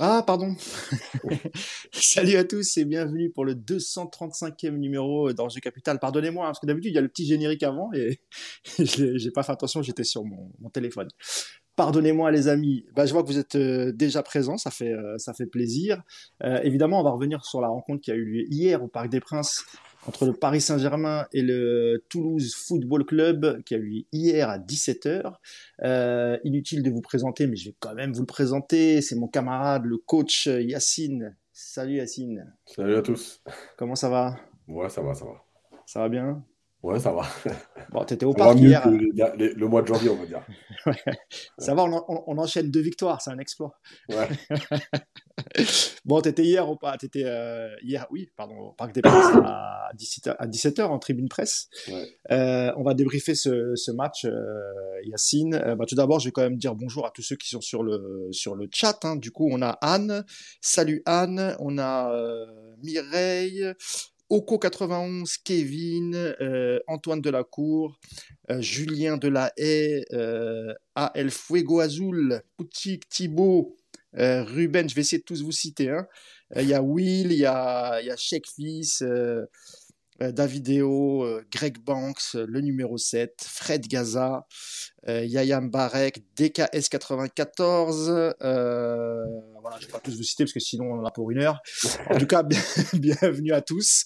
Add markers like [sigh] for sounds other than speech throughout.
Ah, pardon. [laughs] Salut à tous et bienvenue pour le 235e numéro d'Enjeu Capital. Pardonnez-moi, hein, parce que d'habitude, il y a le petit générique avant et [laughs] j'ai pas fait attention, j'étais sur mon, téléphone. Pardonnez-moi les amis, bah, je vois que vous êtes euh, déjà présents, ça fait, euh, ça fait plaisir. Euh, évidemment, on va revenir sur la rencontre qui a eu lieu hier au Parc des Princes entre le Paris Saint-Germain et le Toulouse Football Club qui a eu lieu hier à 17h. Euh, inutile de vous présenter, mais je vais quand même vous le présenter. C'est mon camarade, le coach Yacine. Salut Yacine. Salut à tous. Comment ça va? Ouais, ça va, ça va. Ça va bien? Ouais, ça va. Bon, t'étais au parc hier. le mois de janvier, on va dire. [laughs] Ça va, on, enchaîne deux victoires, c'est un exploit. Ouais. [laughs] bon, t'étais hier au euh, hier, oui, pardon, au parc des Princes à 17h, à 17h en tribune presse. Euh, on va débriefer ce, ce match, euh, Yacine. Bah, tout d'abord, je vais quand même dire bonjour à tous ceux qui sont sur le sur le chat. Hein. Du coup, on a Anne. Salut Anne. On a Mireille. Oko 91, Kevin, euh, Antoine Delacour, euh, Julien Delahaye, euh, AL Fuego Azul, Poutik, Thibaut, euh, Ruben, je vais essayer de tous vous citer. Hein. Il y a Will, il y a, y a euh, Davideo, euh, Greg Banks, euh, le numéro 7, Fred Gaza, Yayam Barek, DKS94. voilà, je ne vais pas tous vous citer parce que sinon on en a pour une heure. [laughs] En tout cas, [laughs] bienvenue à tous.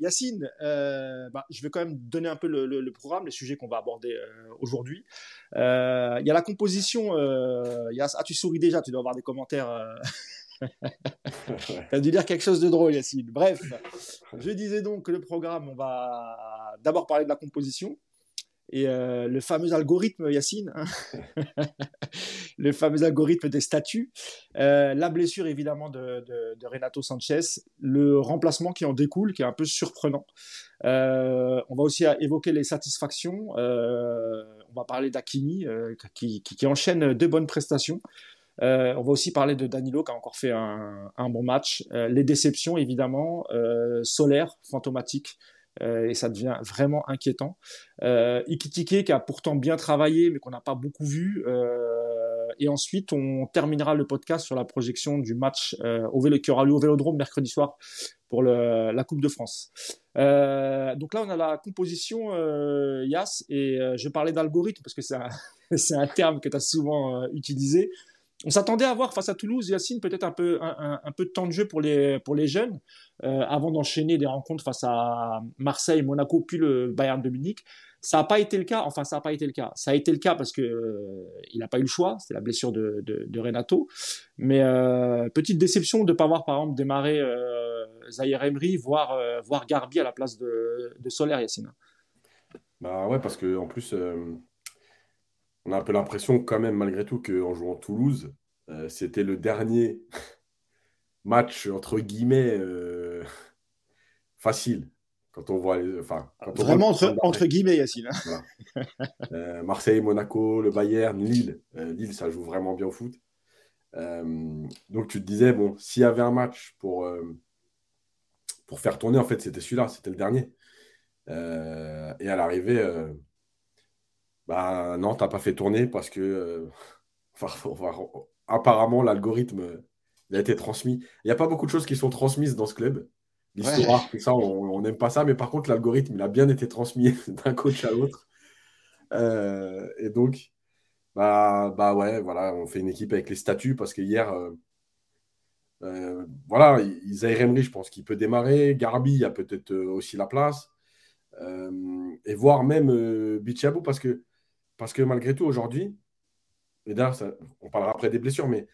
Yacine, bah, je vais quand même donner un peu le, programme, les sujets qu'on va aborder aujourd'hui. Il y a la composition. ah, tu souris déjà, tu dois avoir des commentaires. [laughs] [laughs] T'as dû dire quelque chose de drôle, Yacine. Bref, je disais donc que le programme, on va d'abord parler de la composition et euh, le fameux algorithme, Yacine, hein. [laughs] le fameux algorithme des statuts, euh, la blessure évidemment de, Renato Sanchez, le remplacement qui en découle, qui est un peu surprenant. Euh, on va aussi évoquer les satisfactions. on va parler d'Akimi qui, enchaîne deux bonnes prestations. Euh, on va aussi parler de Danilo qui a encore fait un, bon match. Euh, les déceptions, évidemment. Euh, Solaire, fantomatique. et ça devient vraiment inquiétant. Ikitike qui a pourtant bien travaillé, mais qu'on n'a pas beaucoup vu. et ensuite, on terminera le podcast sur la projection du match au vélo, qui aura lieu au Vélodrome mercredi soir pour la Coupe de France. donc là, on a la composition Yas, et je parlais d'algorithme parce que c'est un, [laughs] terme que tu as souvent utilisé on s'attendait à voir face à Toulouse, Yacine, peut-être un peu, un, peu de temps de jeu pour les, pour les jeunes, euh, avant d'enchaîner des rencontres face à Marseille, Monaco, puis le Bayern de Munich. Ça n'a pas été le cas, enfin ça n'a pas été le cas. Ça a été le cas parce euh, n'a pas eu le choix, c'était la blessure de, de, Renato. Mais euh, petite déception de ne pas voir par exemple démarrer Zahir Emery, voire, voir Garbi à la place de, de Solaire, Yacine. Bah ouais, parce que en plus, on a un peu l'impression quand même, malgré tout, qu'en jouant Toulouse, euh, c'était le dernier [laughs] match, entre guillemets, euh, facile. Quand on voit Enfin, Vraiment entre, guillemets, Yacine. Hein. Euh, Marseille, Monaco, le Bayern, Lille. Lille, ça joue vraiment bien au foot. donc tu te disais, bon, s'il y avait un match pour, pour faire tourner, en fait, c'était celui-là, c'était le dernier. et à l'arrivée, bah non, t'as pas fait tourner parce que euh, [laughs] apparemment l'algorithme a été transmis. Il n'y a pas beaucoup de choses qui sont transmises dans ce club. L'histoire, tout ça, on n'aime pas ça, mais par contre l'algorithme, il a bien été transmis [laughs] d'un coach à l'autre. Euh, et donc, bah, bah ouais, voilà, on fait une équipe avec les statuts parce que hier, euh, voilà, Isaïe Emery, je pense qu'il peut démarrer. Garbi, a peut-être aussi la place. et voire même Bichabou parce que parce que malgré tout, aujourd'hui, et d'ailleurs, on parlera après des blessures, mais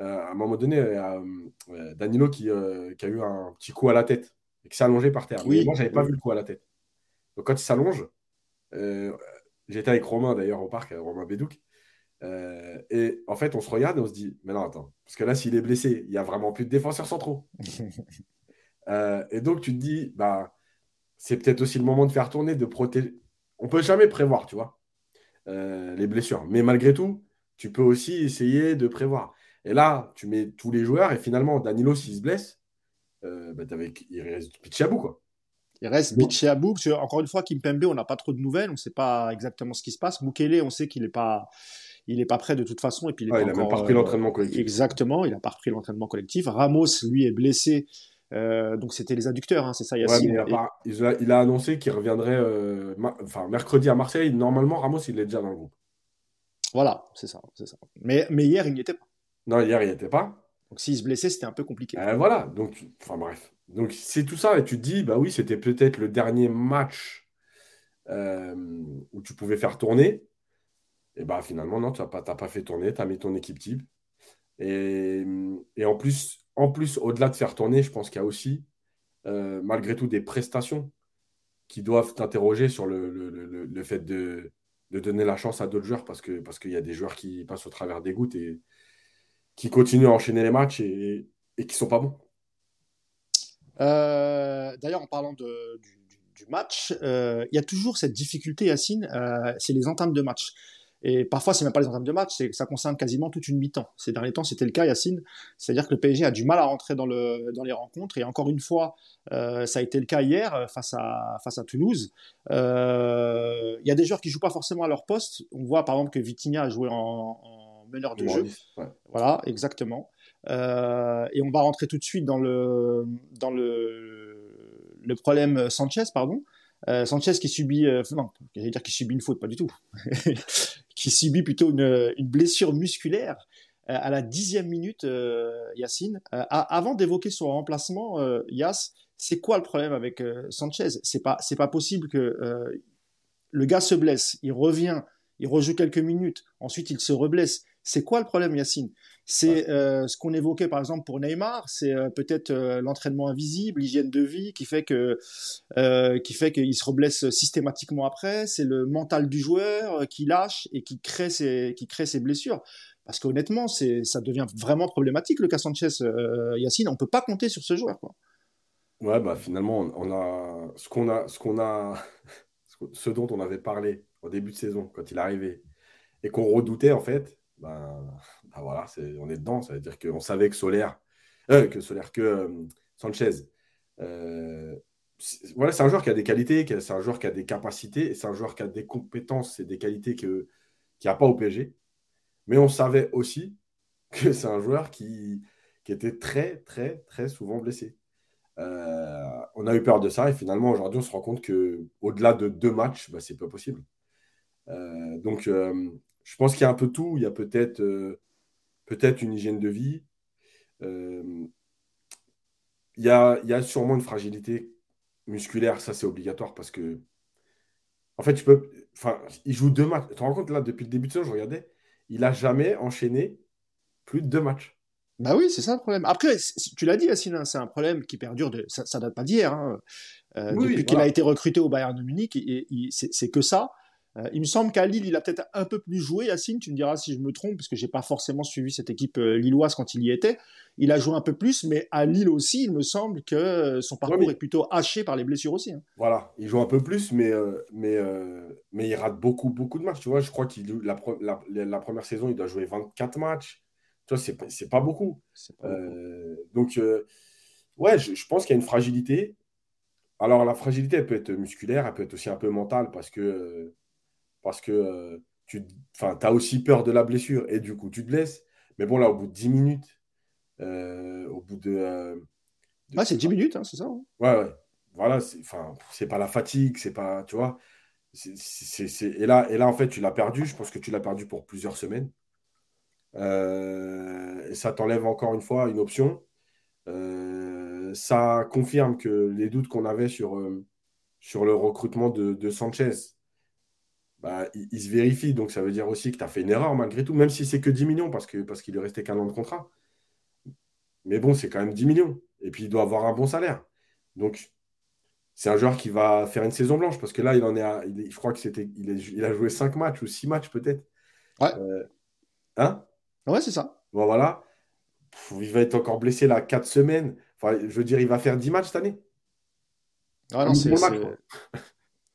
euh, à un moment donné, il y a euh, Danilo euh, qui, a eu un petit coup à la tête et qui s'est allongé par terre. Oui, moi, je n'avais pas vu le coup à la tête. Donc, quand il s'allonge, j'étais avec Romain d'ailleurs au parc, Romain Bédouc. et en fait, on se regarde et on se dit Mais non, attends, parce que là, s'il est blessé, il n'y a vraiment plus de défenseurs centraux. [laughs] et donc, tu te dis bah, C'est peut-être aussi le moment de faire tourner, de protéger. On ne peut jamais prévoir, tu vois. Euh, les blessures. Mais malgré tout, tu peux aussi essayer de prévoir. Et là, tu mets tous les joueurs et finalement, Danilo, s'il se blesse, euh, bah, il reste Pichabou, quoi. Il reste que, encore une fois, Kimpembe, on n'a pas trop de nouvelles, on ne sait pas exactement ce qui se passe. Mukele, on sait qu'il n'est pas, il n'est pas prêt de toute façon. Et puis il, n'a même pas repris l'entraînement collectif. Exactement, il n'a pas repris l'entraînement collectif. Ramos, lui, est blessé. Donc c'était les adducteurs, hein, c'est ça, Yacine. il, a, annoncé qu'il reviendrait enfin, mercredi à Marseille. Normalement, Ramos, il est déjà dans le groupe. Voilà, c'est ça, c'est ça. Mais, mais hier, il n'y était pas. Non, hier, il n'y était pas. Donc s'il se blessait, c'était un peu compliqué. Euh, voilà, donc, enfin bref. Donc c'est tout ça, et tu te dis, bah oui, c'était peut-être le dernier match euh, où tu pouvais faire tourner. Et bah finalement, non, tu n'as pas, pas fait tourner, tu as mis ton équipe type. Et, et en plus, en plus au-delà de faire tourner, je pense qu'il y a aussi, euh, malgré tout, des prestations qui doivent t'interroger sur le, fait de, donner la chance à d'autres joueurs parce qu'il y a des joueurs qui passent au travers des gouttes et qui continuent à enchaîner les matchs et, qui sont pas bons. Euh, d'ailleurs, en parlant du, match, euh, il y a toujours cette difficulté, Yacine, c'est les entames de match. Et parfois, c'est même pas les entames de match, c'est ça concerne quasiment toute une mi-temps. Ces derniers temps, c'était le cas, Yacine. C'est-à-dire que le PSG a du mal à rentrer dans, le, dans les rencontres. Et encore une fois, euh, ça a été le cas hier euh, face à, face à Toulouse. Euh, il y a des joueurs qui jouent pas forcément à leur poste. On voit par exemple que Vitinha a joué en, meneur de jeu. Voilà, exactement. et on va rentrer tout de suite dans le, dans le, le problème Sanchez, pardon. Sanchez qui subit, non, j'allais dire qui subit une faute, pas du tout. [laughs] qui subit plutôt une, blessure musculaire euh, à la dixième minute, euh, Yacine. Euh, avant d'évoquer son remplacement, Yass, c'est quoi le problème avec Sanchez? C'est pas, c'est pas possible que le gars se blesse, il revient, il rejoue quelques minutes, ensuite il se reblesse. C'est quoi le problème, Yacine? C'est euh, ce qu'on évoquait par exemple pour Neymar, c'est euh, peut-être euh, l'entraînement invisible, l'hygiène de vie qui fait que qui fait qu'il se reblesse systématiquement après. C'est le mental du joueur qui lâche et qui crée ses qui crée ses blessures. Parce qu'honnêtement, c'est ça devient vraiment problématique le cas Sanchez, Yacine. On peut pas compter sur ce joueur. Quoi. Ouais, bah finalement, on a ce qu'on a, ce qu'on a, [laughs] ce dont on avait parlé au début de saison quand il arrivait et qu'on redoutait en fait ben, ben, voilà, on est dedans. Ça veut dire qu'on savait que Solaire, euh, que Solaire, que euh, Sanchez, euh, voilà, c'est un joueur qui a des qualités, c'est un joueur qui a des capacités, c'est un joueur qui a des compétences et des qualités que, qui n'y a pas au PSG. Mais on savait aussi que c'est un joueur qui, qui, était très, très, très souvent blessé. on a eu peur de ça et finalement aujourd'hui on se rend compte que au-delà de deux matchs, bah, c'est pas possible. donc je pense qu'il y a un peu tout. Il y a peut-être euh, peut-être une hygiène de vie. Euh, il, y a, il y a sûrement une fragilité musculaire. Ça, c'est obligatoire parce que, en fait, tu peux. Enfin, il joue deux matchs. Tu te rends compte, là, depuis le début de saison, je regardais, il n'a jamais enchaîné plus de deux matchs. Bah oui, c'est ça le problème. Après, tu l'as dit, Yacine, hein, c'est un problème qui perdure, de, ça, ne date pas d'hier. Hein. Euh, depuis qu'il a été recruté au Bayern de Munich, c'est que ça. Euh, il me semble qu'à Lille, il a peut-être un peu plus joué, Yacine, tu me diras si je me trompe, parce que j'ai pas forcément suivi cette équipe euh, lilloise quand il y était. Il a joué un peu plus, mais à Lille aussi, il me semble que euh, son parcours est plutôt haché par les blessures aussi. Hein. Voilà, il joue un peu plus, mais, mais, mais il rate beaucoup, beaucoup de matchs. Tu vois, je crois qu'il la, la, première saison, il doit jouer 24 matchs. Tu vois, c'est pas beaucoup. Pas beaucoup. donc, ouais, je, je pense qu'il y a une fragilité. Alors, la fragilité, elle peut être musculaire, elle peut être aussi un peu mentale, parce que parce que euh, tu as aussi peur de la blessure et du coup, tu te blesses. Mais bon, là, au bout de 10 minutes, euh, au bout de. Euh, ah, c'est 10 minutes, hein, c'est ça hein. Ouais, ouais. Voilà, c'est pas la fatigue, c'est pas. Tu vois Et, là, et là, en fait, tu l'as perdu. Je pense que tu l'as perdu pour plusieurs semaines. et ça t'enlève encore une fois une option. ça confirme que les doutes qu'on avait sur, sur le recrutement de, de Sanchez, bah, il, se vérifie. Donc, ça veut dire aussi que tu as fait une erreur malgré tout, même si c'est que 10 millions parce qu'il parce qu'il lui restait qu'un an de contrat. Mais bon, c'est quand même 10 millions. Et puis, il doit avoir un bon salaire. Donc, c'est un joueur qui va faire une saison blanche parce que là, il en est à. je crois que c'était. Il, a joué 5 matchs ou 6 matchs peut-être. Ouais. Euh, hein? Ouais, c'est ça. Bon, voilà. il va être encore blessé là 4 semaines. Enfin, je veux dire, il va faire 10 matchs cette année. Ah non, c'est.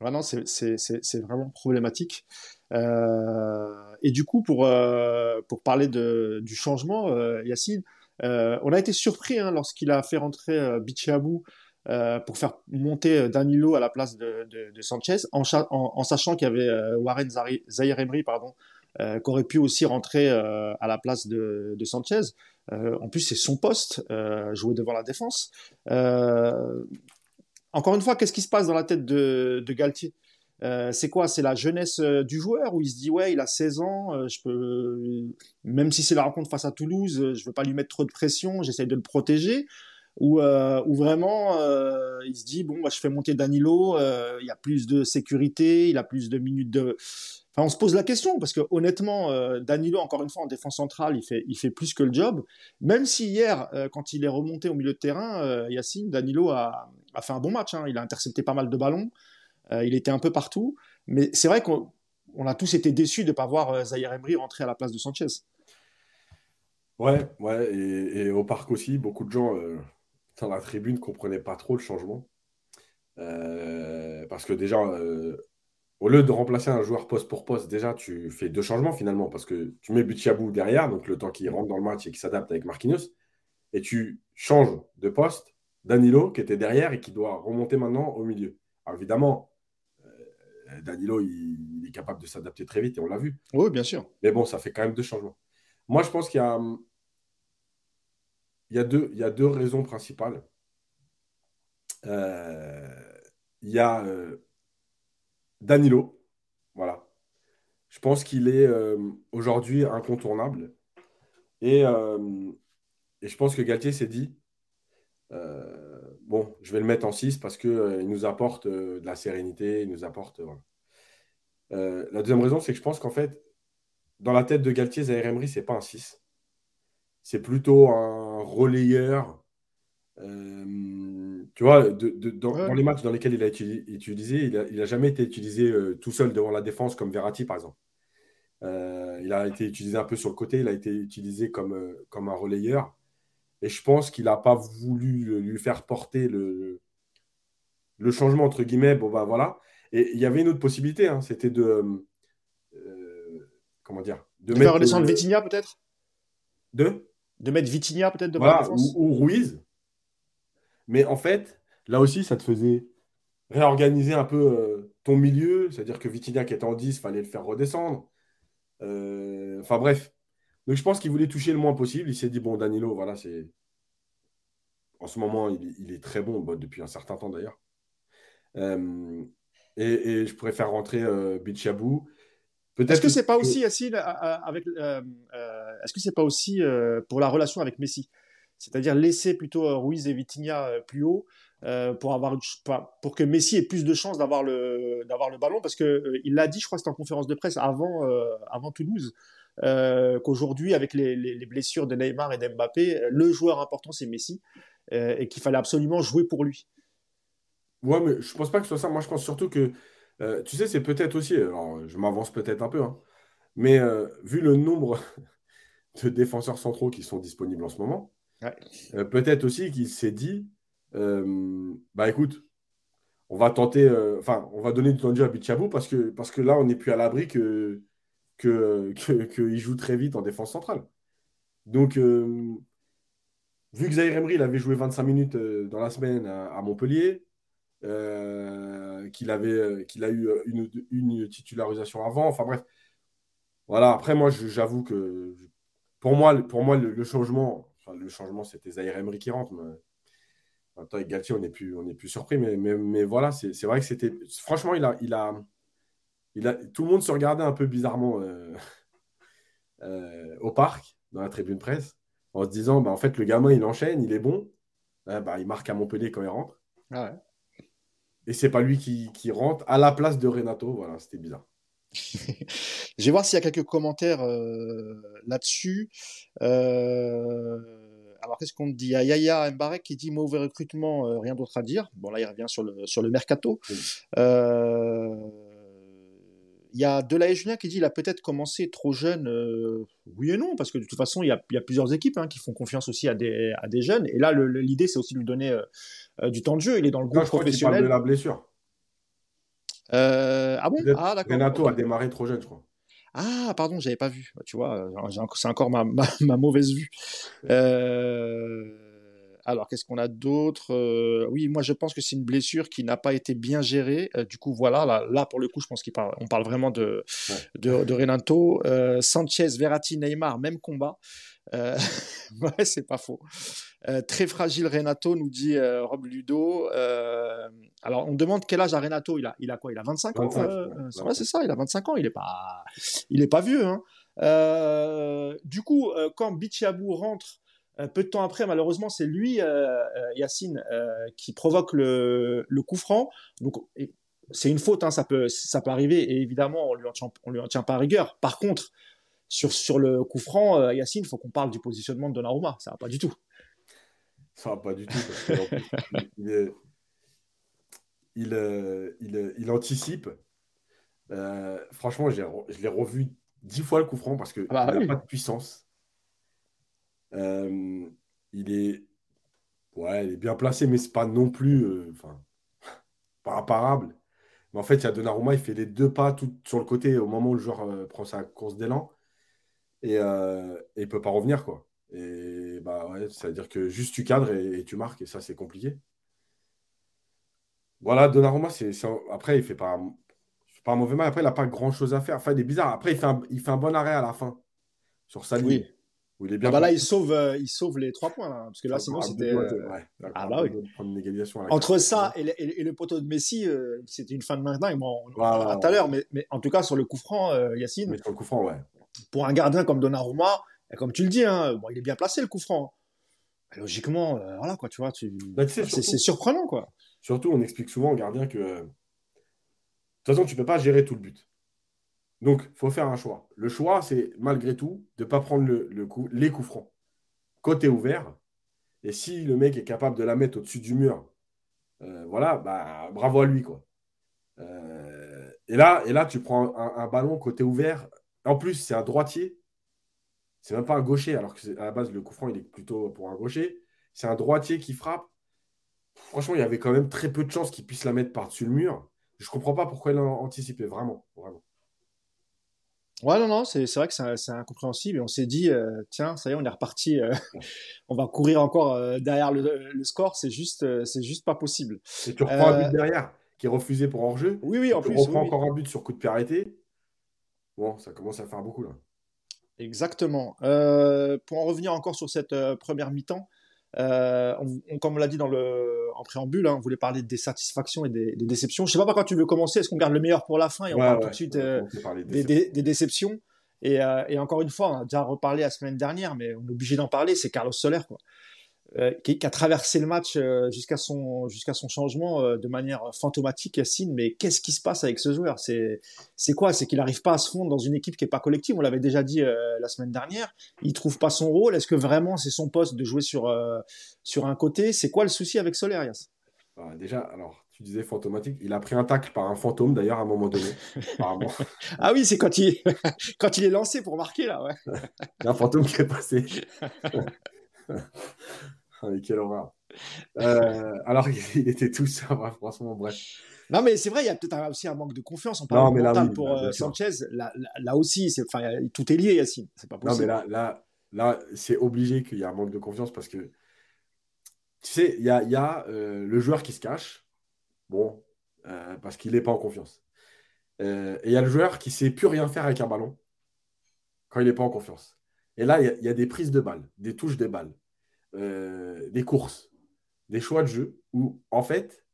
Vraiment, c'est vraiment problématique. Euh, et du coup, pour, euh, parler du changement, euh, Yacine, on a été surpris hein, lorsqu'il a fait rentrer Bichabou pour faire monter Danilo à la place de, Sanchez, en, en, sachant qu'il y avait Warren Zahir Emery pardon, qui aurait pu aussi rentrer à la place de, de Sanchez. en plus, c'est son poste, jouer devant la défense. Encore une fois, qu'est-ce qui se passe dans la tête de, Galtier? Euh, c'est quoi? C'est la jeunesse euh, du joueur où il se dit ouais, il a 16 ans, euh, même si c'est la rencontre face à Toulouse, je veux pas lui mettre trop de pression, j'essaye de le protéger. Ou, vraiment, il se dit bon, je fais monter Danilo, il y a plus de sécurité, il a plus de minutes de. Enfin, on se pose la question parce que honnêtement, Danilo, encore une fois, en défense centrale, il fait, il fait plus que le job. Même si hier, quand il est remonté au milieu de terrain, Yacine, Danilo a, a, fait un bon match. Hein. il a intercepté pas mal de ballons. Euh, il était un peu partout. Mais c'est vrai qu'on a tous été déçus de ne pas voir euh, Emery rentrer à la place de Sanchez. Ouais, ouais, et, au parc aussi, beaucoup de gens euh, dans la tribune ne comprenaient pas trop le changement. parce que déjà, au lieu de remplacer un joueur poste pour poste, déjà, tu fais deux changements finalement, parce que tu mets Butchabou derrière, donc le temps qu'il rentre dans le match et qu'il s'adapte avec Marquinhos, et tu changes de poste Danilo, qui était derrière et qui doit remonter maintenant au milieu. Alors évidemment, euh, Danilo, il, est capable de s'adapter très vite et on l'a vu. Oui, bien sûr. Mais bon, ça fait quand même deux changements. Moi, je pense qu'il y a, il y a, deux, il y a deux raisons principales. Euh, il y a euh, Danilo. Voilà. Je pense qu'il est aujourd'hui incontournable. Et, et, je pense que Galtier s'est dit bon, je vais le mettre en 6 parce qu'il euh, nous apporte euh, de la sérénité, il nous apporte. Euh, la deuxième raison, c'est que je pense qu'en fait, dans la tête de Galtier, Zaire Emery, ce n'est pas un 6. C'est plutôt un relayeur. tu vois, dans, les matchs dans lesquels il a été utilisé, il n'a jamais été utilisé tout seul devant la défense comme Verratti, par exemple. il a été utilisé un peu sur le côté, il a été utilisé comme, comme un relayeur. Et je pense qu'il n'a pas voulu lui faire porter le, le changement, entre guillemets. Bon, bah voilà. Et il y avait une autre possibilité, hein, c'était de. Euh, comment dire De, mettre. Faire redescendre Vitinha, peut-être? De? De mettre Vitinha, peut-être, de voilà, ou, ou, Ruiz. Mais en fait, là aussi, ça te faisait réorganiser un peu euh, ton milieu. C'est-à-dire que Vitinha, qui était en 10, fallait le faire redescendre. Euh, enfin, bref. Donc je pense qu'il voulait toucher le moins possible. Il s'est dit, bon, Danilo, voilà, c'est. En ce moment, il, est très bon, depuis un certain temps d'ailleurs. Euh, et, je préfère rentrer euh, Bichabou. Est-ce que c'est pas aussi, Yacine, avec, euh, euh, est-ce que c'est pas aussi pour la relation avec Messi? C'est-à-dire laisser plutôt Ruiz et Vitinha plus haut pour, avoir pour que Messi ait plus de chances d'avoir le, d'avoir le ballon Parce qu'il il l'a dit, je crois que c'était en conférence de presse avant, avant Toulouse. Euh, qu'aujourd'hui, avec les, blessures de Neymar et d'Mbappé, le joueur important, c'est Messi, euh, et qu'il fallait absolument jouer pour lui. Ouais, mais je pense pas que ce soit ça. Moi, je pense surtout que, euh, tu sais, c'est peut-être aussi, alors je m'avance peut-être un peu, hein, mais vu le nombre [laughs] de défenseurs centraux qui sont disponibles en ce moment, peut-être aussi qu'il s'est dit, bah écoute, on va tenter, enfin, on va donner du temps de jeu à Bichabou parce que, parce que là, on n'est plus à l'abri que qu'il que, joue très vite en défense centrale. Donc, euh, vu que Zaire Emery avait joué 25 minutes euh, dans la semaine à, Montpellier, euh, qu'il avait qu'il a eu une, titularisation avant, enfin bref. Voilà, après, moi, j'avoue que pour moi, pour moi le, changement, le changement, c'était Zaire Emery qui rentre. Mais... Attends, avec Galtier, on n'est plus, plus surpris, mais, mais, mais voilà, c'est vrai que c'était. Franchement, il a, il a, tout le monde se regardait un peu bizarrement euh, [laughs] euh, au parc, dans la tribune presse, en se disant bah, en fait, le gamin, il enchaîne, il est bon. bah, il marque à Montpellier quand il rentre. Ah Et c'est pas lui qui, rentre à la place de Renato. Voilà, c'était bizarre. [laughs] Je vais voir s'il y a quelques commentaires euh, là-dessus. alors, qu'est-ce qu'on dit? Il y a Yaya Mbarek qui dit mauvais recrutement, rien d'autre à dire. Bon, là, il revient sur le, sur le mercato. Il y a Delahaye Julien qui dit qu'il a peut-être commencé trop jeune. Euh, oui et non, parce que de toute façon, il y a, plusieurs équipes hein, qui font confiance aussi à des, à des jeunes. Et là, l'idée, c'est aussi de lui donner euh, euh, du temps de jeu. Il est dans le groupe professionnel. de la blessure. ah bon? Ah d'accord. Renato a démarré trop jeune, je crois. Ah, pardon, j'avais pas vu. Tu vois, c'est encore ma, ma, mauvaise vue. Alors, qu'est-ce qu'on a d'autre Oui, moi, je pense que c'est une blessure qui n'a pas été bien gérée. du coup, voilà, là, pour le coup, je pense qu'on parle, on parle vraiment de, de, de, Renato. Sanchez, Verratti, Neymar, même combat. [laughs] ouais, c'est pas faux. très fragile Renato, nous dit Rob Ludo. alors, on demande quel âge a Renato. Il a, il a quoi? Il a 25, ans c'est ça, il a 25 ans. Il n'est pas, il est pas vieux. Hein. du coup, quand Bichiabou rentre euh, peu de temps après, malheureusement, c'est lui, euh, euh, Yacine, qui provoque le, coup franc. Donc, c'est une faute, hein, ça, peut, ça peut arriver, et évidemment, on lui en lui en tient pas rigueur. Par contre, sur, sur le coup franc, Yacine, il faut qu'on parle du positionnement de Donnarumma. Ça va pas du tout. Ça va pas du tout. il, il, anticipe. franchement, je l'ai revu dix fois le coup franc parce qu'il ah bah n'a pas de puissance. Euh, il est bien placé, mais c'est pas non plus euh, enfin, [laughs] pas imparable. Mais en fait, il y a Donnarumma, il fait les deux pas tout sur le côté au moment où le joueur euh, prend sa course d'élan et, et, il peut pas revenir quoi. Et bah ça veut dire que juste tu cadres et, tu marques et ça c'est compliqué. Voilà, Donnarumma, c'est après il fait pas pas un mauvais mal. Après, il n'a pas grand chose à faire. Enfin, il est bizarre. Après, il fait un, il fait un bon arrêt à la fin sur sa ligne. Oui il bien ah bah là, il sauve, euh, il sauve les trois points, là, parce que là, sinon, c'était. Euh, ah bah oui. Entre ça et le, poteau de Messi, euh, c'était une fin de main dingue. Bon, on en tout à l'heure, mais, mais, en tout cas, sur le coup franc, Yacine. Mais sur le coup franc, ouais. Pour un gardien comme Donnarumma, comme tu le dis, hein, bon, il est bien placé, le coup franc. Logiquement, voilà, quoi, tu vois, tu... Bah, c'est surprenant, quoi. Surtout, on explique souvent aux gardiens que. De toute façon, tu peux pas gérer tout le but. Donc, il faut faire un choix. Le choix, c'est malgré tout de ne pas prendre les coups francs. Côté ouvert. Et si le mec est capable de la mettre au-dessus du mur, euh, voilà, bah, bravo à lui. Quoi. Euh, et, là, et là, tu prends un, ballon côté ouvert. En plus, c'est un droitier. C'est même pas un gaucher, alors que à la base, le coup franc, il est plutôt pour un gaucher. C'est un droitier qui frappe. Franchement, il y avait quand même très peu de chances qu'il puisse la mettre par-dessus le mur. Je ne comprends pas pourquoi il a anticipé, vraiment. vraiment. Ouais, non, non, c'est vrai que c'est incompréhensible. Et on s'est dit, euh, tiens, ça y est, on est reparti. Euh, [laughs] on va courir encore euh, derrière le, le score. C'est juste, c'est juste pas possible. Et tu reprends un but derrière qui est refusé pour hors-jeu. Oui, oui, en tu plus. reprends encore un but sur coup de pied arrêté. Bon, ça commence à faire beaucoup là. Exactement. pour en revenir encore sur cette première mi-temps, euh, on, comme on l'a dit dans le, en préambule, hein, on voulait parler des satisfactions et des, déceptions. Je sais pas par quoi tu veux commencer. Est-ce qu'on garde le meilleur pour la fin et on parle tout de suite euh, des, déceptions euh, et, encore une fois, on a déjà reparlé la semaine dernière, mais on est obligé d'en parler. C'est Carlos Soler, quoi. Euh, qui, a traversé le match euh, jusqu'à son, jusqu'à son changement euh, de manière fantomatique, Yacine. Mais qu'est-ce qui se passe avec ce joueur? C'est, c'est quoi? C'est qu'il n'arrive pas à se fondre dans une équipe qui n'est pas collective. On l'avait déjà dit la semaine dernière. Il trouve pas son rôle. Est-ce que vraiment c'est son poste de jouer sur, sur un côté? C'est quoi le souci avec Soler, Yass? Bah, Déjà, alors, tu disais fantomatique. Il a pris un tacle par un fantôme, d'ailleurs, à un moment donné. [laughs] [laughs] ah oui, c'est quand il... [laughs] quand il est lancé pour marquer, là, ouais. il y a un fantôme qui est passé. [laughs] quelle horreur. Euh, alors qu'il était tout ça, franchement, bref. Non, mais c'est vrai, il y a peut-être aussi un manque de confiance en parlant mental pour bah, euh, Sanchez. Là, là, aussi, tout est lié, Yacine. C'est pas possible. Non, mais là, là, là c'est obligé qu'il y ait un manque de confiance parce que, tu sais, il y a, y a euh, le joueur qui se cache, bon, parce qu'il n'est pas en confiance. et il y a le joueur qui ne sait plus rien faire avec un ballon quand il n'est pas en confiance. Et là, il y, y, a des prises de balles, des touches de balles. Euh, des courses, des choix de jeu où, en fait,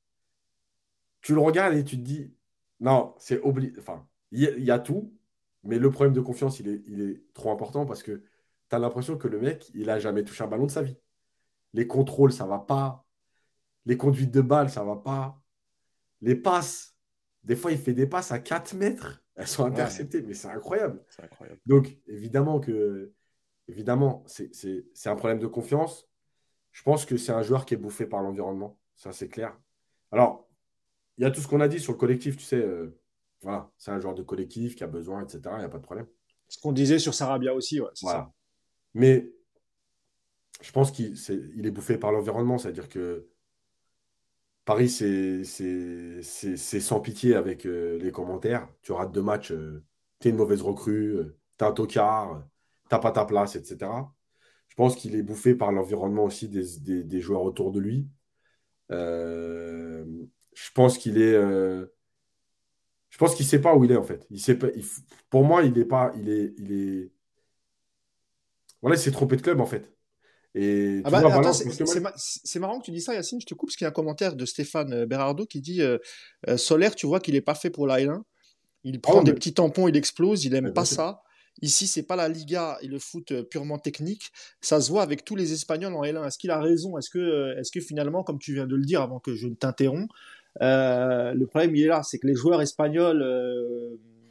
tu le regardes et tu te dis, non, c'est obligé. Enfin, il y, a tout, mais le problème de confiance, il est, il est trop important parce que tu as l'impression que le mec, il a jamais touché un ballon de sa vie. Les contrôles, ça va pas. Les conduites de balles, ça va pas. Les passes, des fois, il fait des passes à 4 mètres. Elles sont interceptées, mais c'est incroyable. incroyable. Donc, évidemment que évidemment, c'est un problème de confiance. Je pense que c'est un joueur qui est bouffé par l'environnement. Ça, c'est clair. Alors, il y a tout ce qu'on a dit sur le collectif, tu sais. Euh, voilà, c'est un joueur de collectif qui a besoin, etc. Il n'y a pas de problème. Ce qu'on disait sur Sarabia aussi, ouais, Ça. Mais je pense qu'il est, est, bouffé par l'environnement, c'est-à-dire que Paris, c'est sans pitié avec euh, les commentaires. Tu rates deux matchs, euh, tu es une mauvaise recrue, tu es un tocard, t'as pas ta place, etc Je pense qu'il est bouffé par l'environnement aussi des, joueurs autour de lui. Euh, je pense qu'il est. Euh, je pense qu'il ne sait pas où il est en fait. Il sait pas, pour moi, il n'est pas. Il est, il est. Voilà, il s'est trompé de club en fait. Et ah bah, c'est marrant que tu dis ça, Yacine. Je te coupe parce qu'il y a un commentaire de Stéphane Berardo qui dit Solaire, tu vois qu'il n'est pas fait pour la L1. Il prend oh, des petits tampons, il explose, il n'aime pas ça. Ici, c'est pas la Liga et le foot euh, purement technique. Ça se voit avec tous les Espagnols en L1. Est-ce qu'il a raison? Est-ce que, euh, est que finalement, comme tu viens de le dire avant que je ne t'interromps, euh, le problème il est là, c'est que les joueurs espagnols,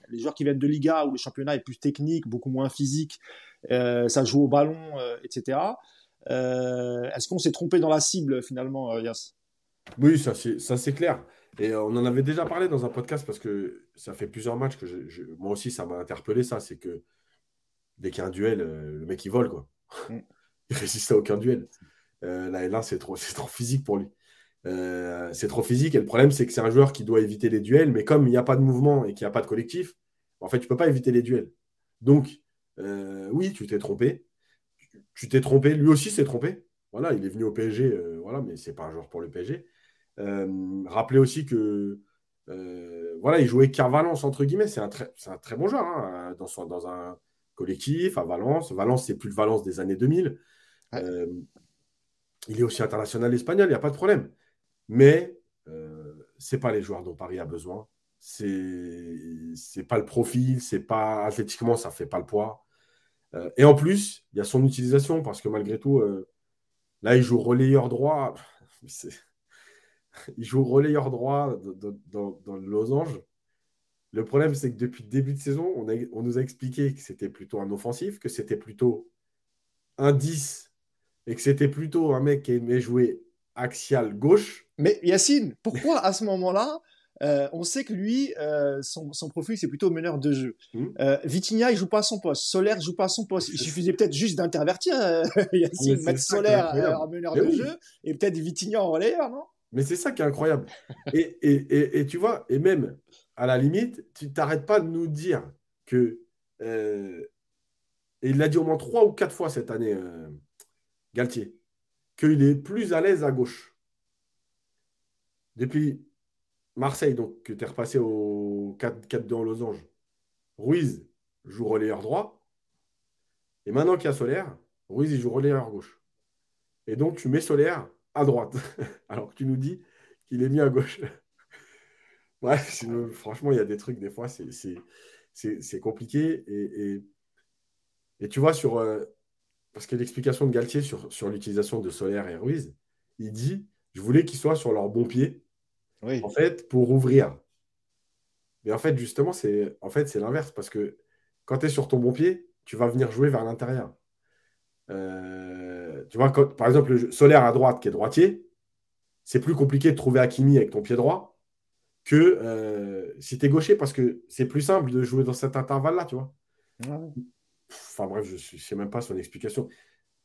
les joueurs qui viennent de Liga où le championnat est plus technique, beaucoup moins physique, ça joue au ballon, etc. Est-ce qu'on s'est trompé dans la cible finalement, Yas? Oui, ça c'est clair. Et on en avait déjà parlé dans un podcast parce que ça fait plusieurs matchs que moi aussi ça m'a interpellé ça, c'est que dès qu'il y a un duel, euh, le mec il vole quoi. Mm. [laughs] il résiste à aucun duel. Euh, là, là c'est trop, trop physique pour lui. Euh, c'est trop physique et le problème c'est que c'est un joueur qui doit éviter les duels, mais comme il n'y a pas de mouvement et qu'il n'y a pas de collectif, en fait tu peux pas éviter les duels. Donc oui, tu t'es trompé. Tu t'es trompé, lui aussi s'est trompé. Voilà, il est venu au PSG, voilà, mais c'est pas un joueur pour le PSG. Euh, rappelez aussi que euh, voilà, il jouait qu'à Valence, entre guillemets. C'est un, très, un très bon joueur hein, dans, dans un collectif à Valence. Valence, c'est plus le Valence des années 2000. Euh, il est aussi international espagnol, il n'y a pas de problème. Mais euh, ce n'est pas les joueurs dont Paris a besoin. C'est n'est pas le profil, c'est pas athlétiquement, ça ne fait pas le poids. et en plus, il y a son utilisation parce que malgré tout, là, il joue relayeur droit. [laughs] il joue relayeur droit dans, le losange. Le problème, c'est que depuis le début de saison, on, nous a expliqué que c'était plutôt un offensif, que c'était plutôt un 10 et que c'était plutôt un mec qui aimait jouer axial gauche. Mais Yacine, pourquoi à ce moment-là, euh, on sait que lui, euh, son, profil, c'est plutôt meneur de jeu. Hmm. Euh, Vitinha, il joue pas à son poste. Solaire joue pas à son poste. Il suffisait peut-être juste d'intervertir [laughs] Yacine, mettre Solaire en meneur de jeu et peut-être Vitinha en relayeur, non? Mais c'est ça qui est incroyable. et, et, et, tu vois, et même à la limite, tu t'arrêtes pas de nous dire que. Euh, et il l'a dit au moins trois ou quatre fois cette année, euh, Galtier, qu'il est plus à l'aise à gauche. Depuis Marseille, donc, que tu es repassé au 4-2 en losange. Ruiz joue relayeur droit. Et maintenant qu'il y a Solaire, Ruiz, il joue relayeur gauche. Et donc, tu mets Solaire à droite, [laughs] alors que tu nous dis qu'il est mis à gauche. Bref, [laughs] franchement, il y a des trucs, des fois, c'est compliqué. Et, et, tu vois, sur. Euh, parce que l'explication de Galtier sur, sur l'utilisation de Solaire et Ruiz, il dit Je voulais qu'ils soient sur leur bon pied, en fait, pour ouvrir. Mais en fait, justement, c'est en fait, l'inverse. Parce que quand tu es sur ton bon pied, tu vas venir jouer vers l'intérieur. Euh, tu vois, par exemple, le Solaire à droite qui est droitier, c'est plus compliqué de trouver Hakimi avec ton pied droit que euh, si tu es gaucher parce que c'est plus simple de jouer dans cet intervalle-là, tu vois. Enfin bref, je ne sais même pas son explication.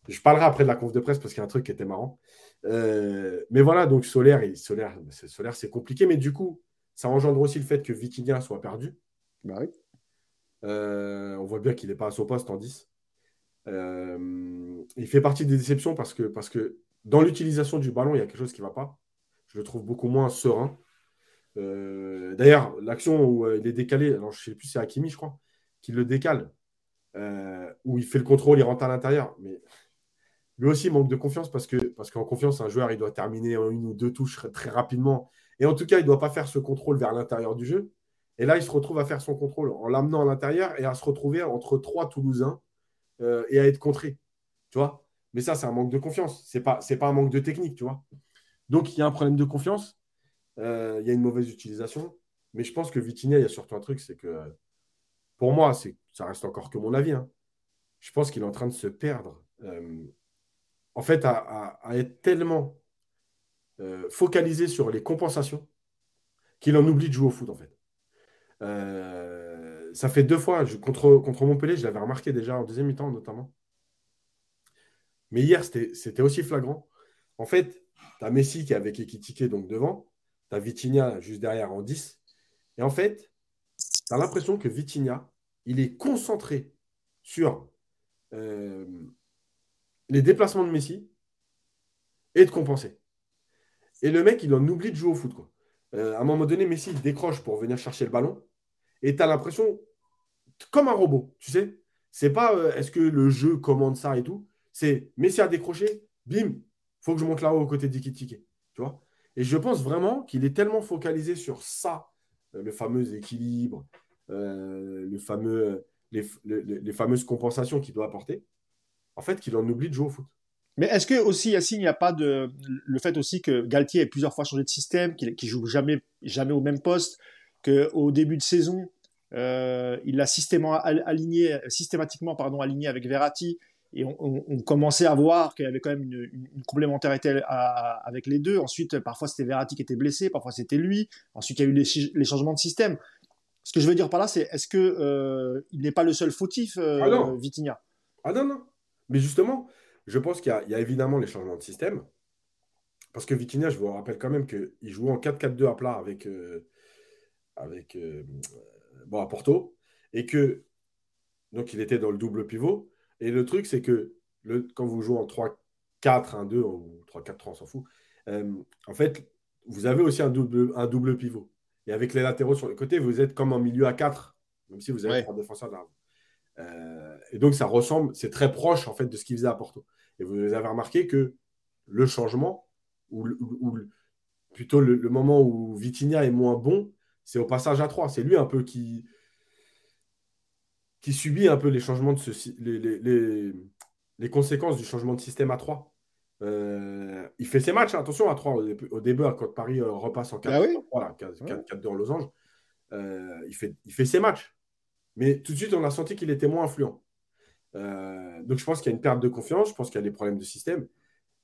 Je parlerai après de la conf de presse parce qu'il y a un truc qui était marrant. Euh, mais voilà, donc Solaire, et Solaire, Solaire c'est compliqué, mais du coup, ça engendre aussi le fait que Vitinha soit perdu. Bah oui. on voit bien qu'il n'est pas à son poste en 10. Euh, il fait partie des déceptions parce que, parce que dans l'utilisation du ballon, il y a quelque chose qui ne va pas. Je le trouve beaucoup moins serein. Euh, d'ailleurs, l'action où euh, il est décalé, alors je ne sais plus, c'est Hakimi, je crois, qui le décale, où il fait le contrôle, il rentre à l'intérieur. Mais [laughs] lui aussi manque de confiance parce que parce qu'en confiance, un joueur, il doit terminer en une ou deux touches très rapidement. Et en tout cas, il ne doit pas faire ce contrôle vers l'intérieur du jeu. Et là, il se retrouve à faire son contrôle en l'amenant à l'intérieur et à se retrouver entre trois Toulousains euh, et à être contré. Tu vois? Mais ça, c'est un manque de confiance. Ce n'est pas, pas un manque de technique, tu vois? Donc, il y a un problème de confiance. Euh, il y a une mauvaise utilisation. Mais je pense que Vitinha, il y a surtout un truc, c'est que pour moi, ça reste encore que mon avis. Hein. Je pense qu'il est en train de se perdre. Euh, en fait, à, être tellement focalisé sur les compensations qu'il en oublie de jouer au foot, en fait. Euh, ça fait deux fois. contre, contre Montpellier, je l'avais remarqué déjà en deuxième mi-temps, notamment. Mais hier, c'était aussi flagrant. En fait, tu as Messi qui est avec Ekitike donc devant. Tu as Vitinha juste derrière en 10. Et en fait, tu as l'impression que Vitinha, il est concentré sur, euh, les déplacements de Messi et de compenser. Et le mec, il en oublie de jouer au foot. Euh, à un moment donné, Messi décroche pour venir chercher le ballon. Et tu as l'impression, comme un robot, tu sais. C'est pas euh, est-ce que le jeu commande ça et tout. C'est Messi a décroché, bim, faut que je monte là-haut aux côtés d'Ikitike. Tu vois Et je pense vraiment qu'il est tellement focalisé sur ça, euh, le fameux équilibre, le fameux, les, fameuses compensations qu'il doit apporter, en fait, qu'il en oublie de jouer au foot. Mais est-ce que aussi, Yacine, il n'y a pas le fait aussi que Galtier ait plusieurs fois changé de système, qu'il ne joue jamais, jamais au même poste, qu'au début de saison, euh, il l'a systématiquement aligné, systématiquement pardon, aligné avec Verratti, et on, commençait à voir qu'il y avait quand même une, complémentarité avec les deux. Ensuite, parfois c'était Verratti qui était blessé, parfois c'était lui. Ensuite, il y a eu les, changements de système. Ce que je veux dire par là, c'est est-ce que euh, il n'est pas le seul fautif, euh, ah non. Ah non, non. Mais justement, je pense qu'il y, a évidemment les changements de système. Parce que Vitinha, je vous rappelle quand même qu'il jouait en 4-4-2 à plat avec, euh, avec euh, bon, à Porto. Et que donc il était dans le double pivot. Et le truc, c'est que le, quand vous jouez en 3-4-1-2 ou 3-4-3, on s'en fout, euh, en fait, vous avez aussi un double, un double pivot. Et avec les latéraux sur le côté, vous êtes comme en milieu à 4, même si vous avez trois défenseurs derrière. Euh, et donc, ça ressemble, c'est très proche en fait de ce qu'il faisait à Porto. Et vous avez remarqué que le changement, ou, plutôt le, moment où Vitinha est moins bon, c'est au passage à 3. C'est lui un peu qui, qui subit un peu les changements de ce, les, les, conséquences du changement de système à 3. Euh, il fait ses matchs, hein. attention, à 3 au, début, quand Paris euh, repasse en 4-2 ah voilà, en losange. il, fait, il fait ses matchs. Mais tout de suite, on a senti qu'il était moins influent. Euh, donc je pense qu'il y a une perte de confiance, je pense qu'il y a des problèmes de système.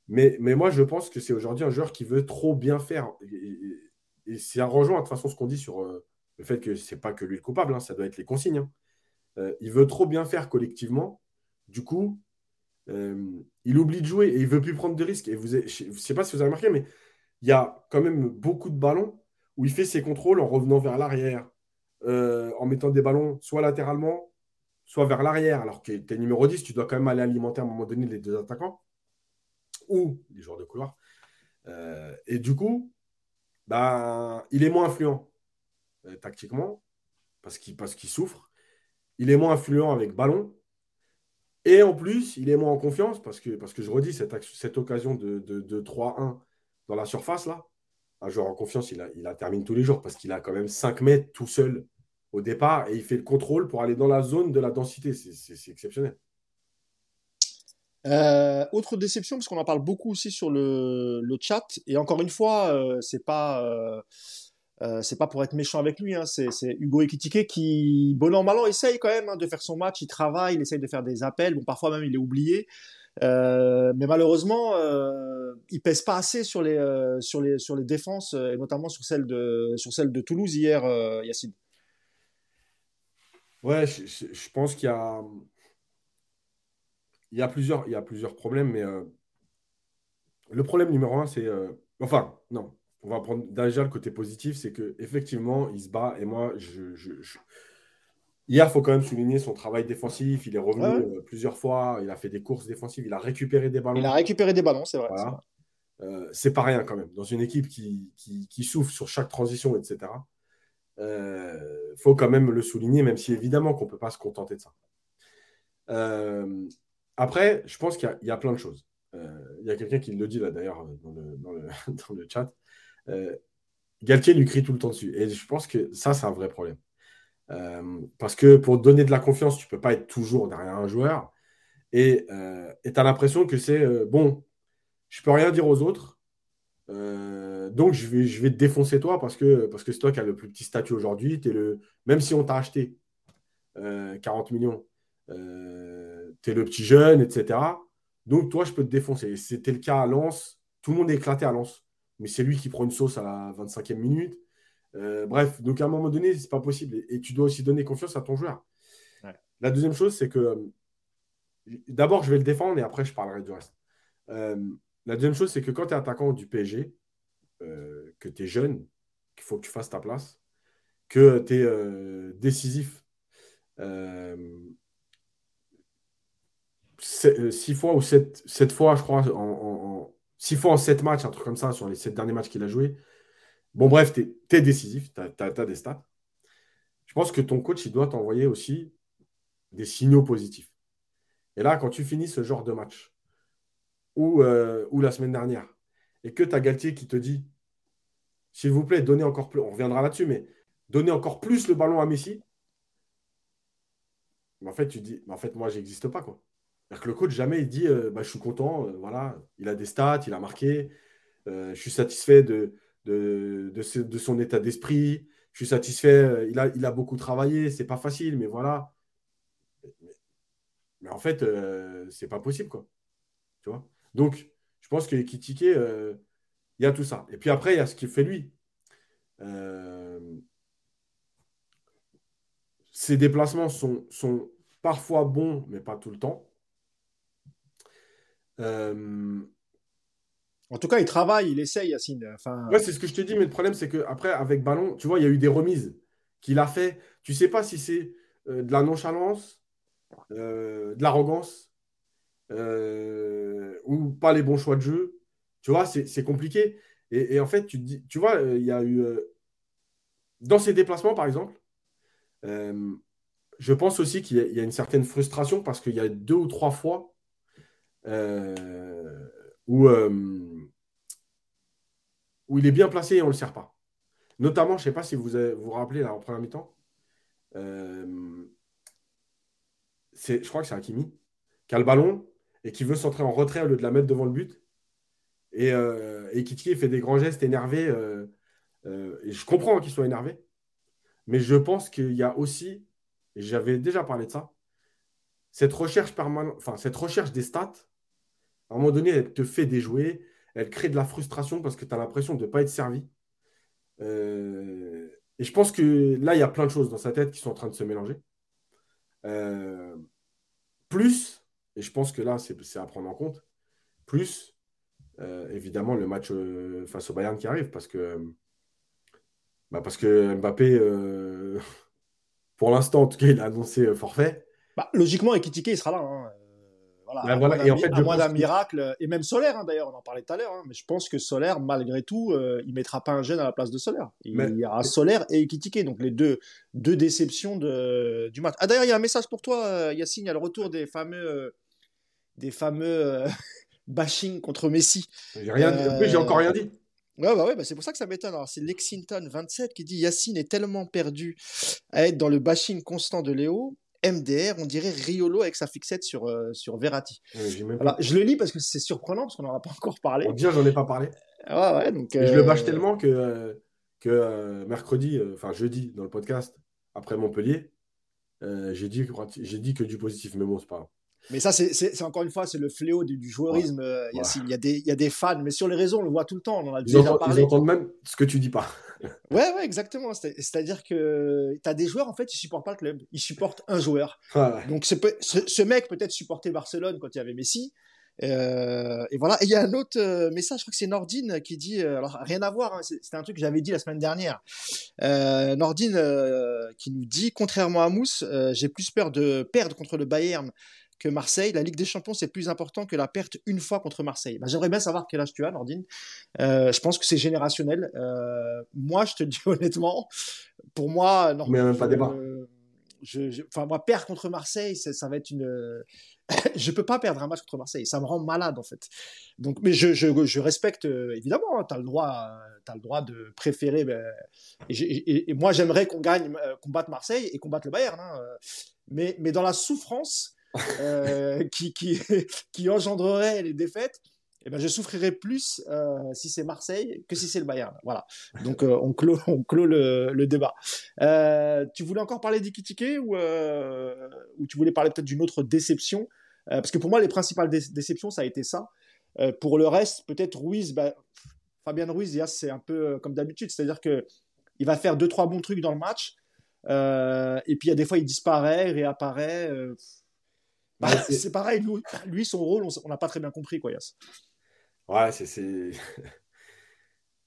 Mais, mais moi, je pense que c'est aujourd'hui un joueur qui veut trop bien faire. Et, c'est un rejoint, de toute façon, ce qu'on dit sur euh, le fait que c'est pas que lui le coupable, hein, ça doit être les consignes. Hein. Euh, il veut trop bien faire collectivement. Du coup, il oublie de jouer et il veut plus prendre de risques. Et vous, je ne sais pas si vous avez remarqué, mais il y a quand même beaucoup de ballons où il fait ses contrôles en revenant vers l'arrière, euh, en mettant des ballons soit latéralement, soit vers l'arrière. Alors que tu es numéro 10, tu dois quand même aller alimenter à un moment donné les deux attaquants ou les joueurs de couloir. Euh, et du coup, ben, il est moins influent euh, tactiquement parce qu'il souffre. Il est moins influent avec ballon. Et en plus, il est moins en confiance parce que, parce que je redis, cette, cette occasion de, de 3-1 dans la surface, là, un joueur en confiance, il, a, il termine tous les jours parce qu'il a quand même 5 mètres tout seul au départ et il fait le contrôle pour aller dans la zone de la densité. C'est exceptionnel. Euh, autre déception, parce qu'on en parle beaucoup aussi sur le, chat, et encore une fois, euh, c'est pas. Euh, c'est pas pour être méchant avec lui, hein, c'est Hugo Ekitike qui, bon an, mal an, essaye quand même hein, de faire son match, il travaille, il essaye de faire des appels, bon, parfois même il est oublié, euh, mais malheureusement, euh, il pèse pas assez sur les, euh, sur les, sur les défenses, et notamment sur celle de, sur de Toulouse hier, Yacine. Ouais, je, pense qu'il y a, il y a, plusieurs, il y a plusieurs problèmes, mais le problème numéro un, c'est. enfin, non, on va prendre déjà le côté positif, c'est qu'effectivement, il se bat, et moi, je, Hier, il faut quand même souligner son travail défensif. Il est revenu euh, plusieurs fois. Il a fait des courses défensiies. Il a récupéré des ballons. Il a récupéré des ballons, c'est vrai. Euh, c'est pas rien quand même. Dans une équipe qui, qui, souffre sur chaque transition, etc. Il euh, faut quand même le souligner, même si évidemment qu'on ne peut pas se contenter de ça. après, je pense qu'il y, a plein de choses. Il y a quelqu'un qui le dit là d'ailleurs dans le, dans, le, [laughs] dans le, chat. Galtier lui crie tout le temps dessus. Et je pense que ça, c'est un vrai problème. Euh, parce que pour donner de la confiance, tu ne peux pas être toujours derrière un joueur. Et euh, tu as l'impression que c'est euh, bon, je peux rien dire aux autres. donc je vais, te défoncer toi parce que parce que c'est toi qui as le plus petit statut aujourd'hui. Même si on t'a acheté 40 millions, tu le petit jeune, etc. Donc toi, je peux te défoncer. C'était le cas à Lens. Tout le monde est éclaté à Lens. Mais c'est lui qui prend une sauce à la 25e minute. Euh, bref, donc à un moment donné, c'est pas possible. Et, tu dois aussi donner confiance à ton joueur. La deuxième chose, c'est que euh, d'abord, je vais le défendre et après, je parlerai du reste. Euh, la deuxième chose, c'est que quand tu es attaquant du PSG, que tu es jeune, qu'il faut que tu fasses ta place, que tu es décisif six fois ou sept, fois, je crois, en, six fois en sept matchs, un truc comme ça, sur les sept derniers matchs qu'il a joué. Bon, bref, tu es, décisif, tu as, des stats. Je pense que ton coach, il doit t'envoyer aussi des signaux positifs. Et là, quand tu finis ce genre de match, ou, euh, ou la semaine dernière, et que tu as Galtier qui te dit, s'il vous plaît, donnez encore plus, on reviendra là-dessus, mais donnez encore plus le ballon à Messi, en fait, tu dis, en fait, moi, j'existe pas, quoi. Que le coach, jamais il dit euh, bah, Je suis content, euh, voilà, il a des stats, il a marqué, je suis satisfait de, son état d'esprit, je suis satisfait, il a, beaucoup travaillé, c'est pas facile, mais voilà. Mais, en fait, c'est pas possible. Tu vois? Donc, je pense que Kitike, il y a tout ça. Et puis après, il y a ce qu'il fait lui. ses déplacements sont parfois bons, mais pas tout le temps. Euh, en tout cas, il travaille, il essaye, Yacine. Ouais, c'est ce que je te dis, mais le problème, c'est qu'après, avec ballon, tu vois, il y a eu des remises qu'il a fait. Tu sais pas si c'est euh, de la nonchalance, euh, de l'arrogance, ou pas les bons choix de jeu. Tu vois, c'est compliqué. Et, en fait, tu vois, il y a eu. dans ses déplacements, par exemple, je pense aussi qu'il y, a une certaine frustration parce qu'il y a deux ou trois fois euh, où, euh, où il est bien placé et on ne le sert pas. Notamment, je ne sais pas si vous vous, rappelez là, en première mi-temps, euh, je crois que c'est Hakimi qui a le ballon et qui veut s'entrer en retrait au lieu de la mettre devant le but. Et, et Kitiki fait des grands gestes énervés. et je comprends qu'il soit énervé. Mais je pense qu'il y a aussi, et j'avais déjà parlé de ça, cette recherche permanente, enfin cette recherche des stats, à un moment donné, elle te fait déjouer, elle crée de la frustration parce que tu as l'impression de ne pas être servi. Euh, et je pense que là, il y a plein de choses dans sa tête qui sont en train de se mélanger. Euh, plus, et je pense que là, c'est à prendre en compte, plus, euh, évidemment, le match face au Bayern qui arrive, parce que bah parce que Mbappé, [laughs] pour l'instant, en tout cas, il a annoncé forfait. Bah, logiquement, Ekitike, il sera là. Hein. Euh, voilà, et en fait, à moins d'un miracle, et même Solaire, hein, d'ailleurs, on en parlait tout à l'heure, hein, mais je pense que Solaire, malgré tout, il il mettra pas un jeune à la place de Solaire. Il y aura Solaire et Ekitike, donc les deux, deux déceptions de, du match. Ah, d'ailleurs, il y a un message pour toi, Yacine, il y a le retour des fameux, des fameux [laughs] bashing contre Messi. J'ai rien j'ai encore rien dit. Ouais, bah ouais, bah c'est pour ça que ça m'étonne. c'est Lexington27 qui dit Yacine est tellement perdu à être dans le bashing constant de Léo. MDR, on dirait Riolo avec sa fixette sur, euh, sur Verratti. je le lis parce que c'est surprenant parce qu'on n'en a pas encore parlé. On dit, j'en ai pas parlé. Ouais, donc, Je le bâche euh, tellement que, que euh, mercredi, enfin jeudi, dans le podcast, après Montpellier, j'ai dit, dit que du positif, mais bon, c'est pas grave. Mais ça, c'est encore une fois, c'est le fléau du, joueurisme. Euh, il, y a, des, il, y a des, fans, mais sur les réseaux, on le voit tout le temps. On en a déjà ils, entendent, ils entendent même ce que tu dis pas. Ouais, ouais, exactement. C'est-à-dire que tu as des joueurs, en fait, ils supportent pas le club. Ils supportent un joueur. Donc, ce, ce mec peut-être supportait Barcelone quand il y avait Messi. Euh, et voilà. Et il y a un autre euh, message, je crois que c'est Nordine qui dit, alors rien à voir, hein, c'était un truc que j'avais dit la semaine dernière. Nordine qui nous dit, contrairement à Mousse, j'ai plus peur de perdre contre le Bayern que Marseille. La Ligue des Champions, c'est plus important que la perte une fois contre Marseille. Bah, j'aimerais bien savoir quel âge tu as, Nordine. Euh, je pense que c'est générationnel. Euh, moi, je te dis [laughs] honnêtement, pour moi, non. Mais même pas débat. Je, enfin, moi, perdre contre Marseille, ça, va être une. [laughs] je peux pas perdre un match contre Marseille. Ça me rend malade, en fait. Donc, mais je, je, respecte, euh, évidemment, hein, tu as, le droit, as le droit de préférer. Ben, et, moi, j'aimerais qu'on gagne, qu'on batte Marseille et qu'on batte le Bayern. Hein, mais, mais dans la souffrance, euh, qui, [laughs] qui, engendrerait les défaites, eh ben, je souffrirais plus euh, si c'est Marseille que si c'est le Bayern. Voilà. Donc euh, on clôt, [laughs] le débat. tu voulais encore parler d'Ikitike ou, ou tu voulais parler peut-être d'une autre déception? Parce que pour moi, les principales déceptions, ça a été ça. pour le reste, peut-être Ruiz, bah, Fabien Ruiz, c'est un peu comme d'habitude, c'est-à-dire que il va faire deux trois bons trucs dans le match, et puis il y a des fois il disparaît, réapparaît. Bah, c'est pareil, lui, son rôle, on n'a pas très bien compris, quoi, Yass. Ouais, c'est. [laughs]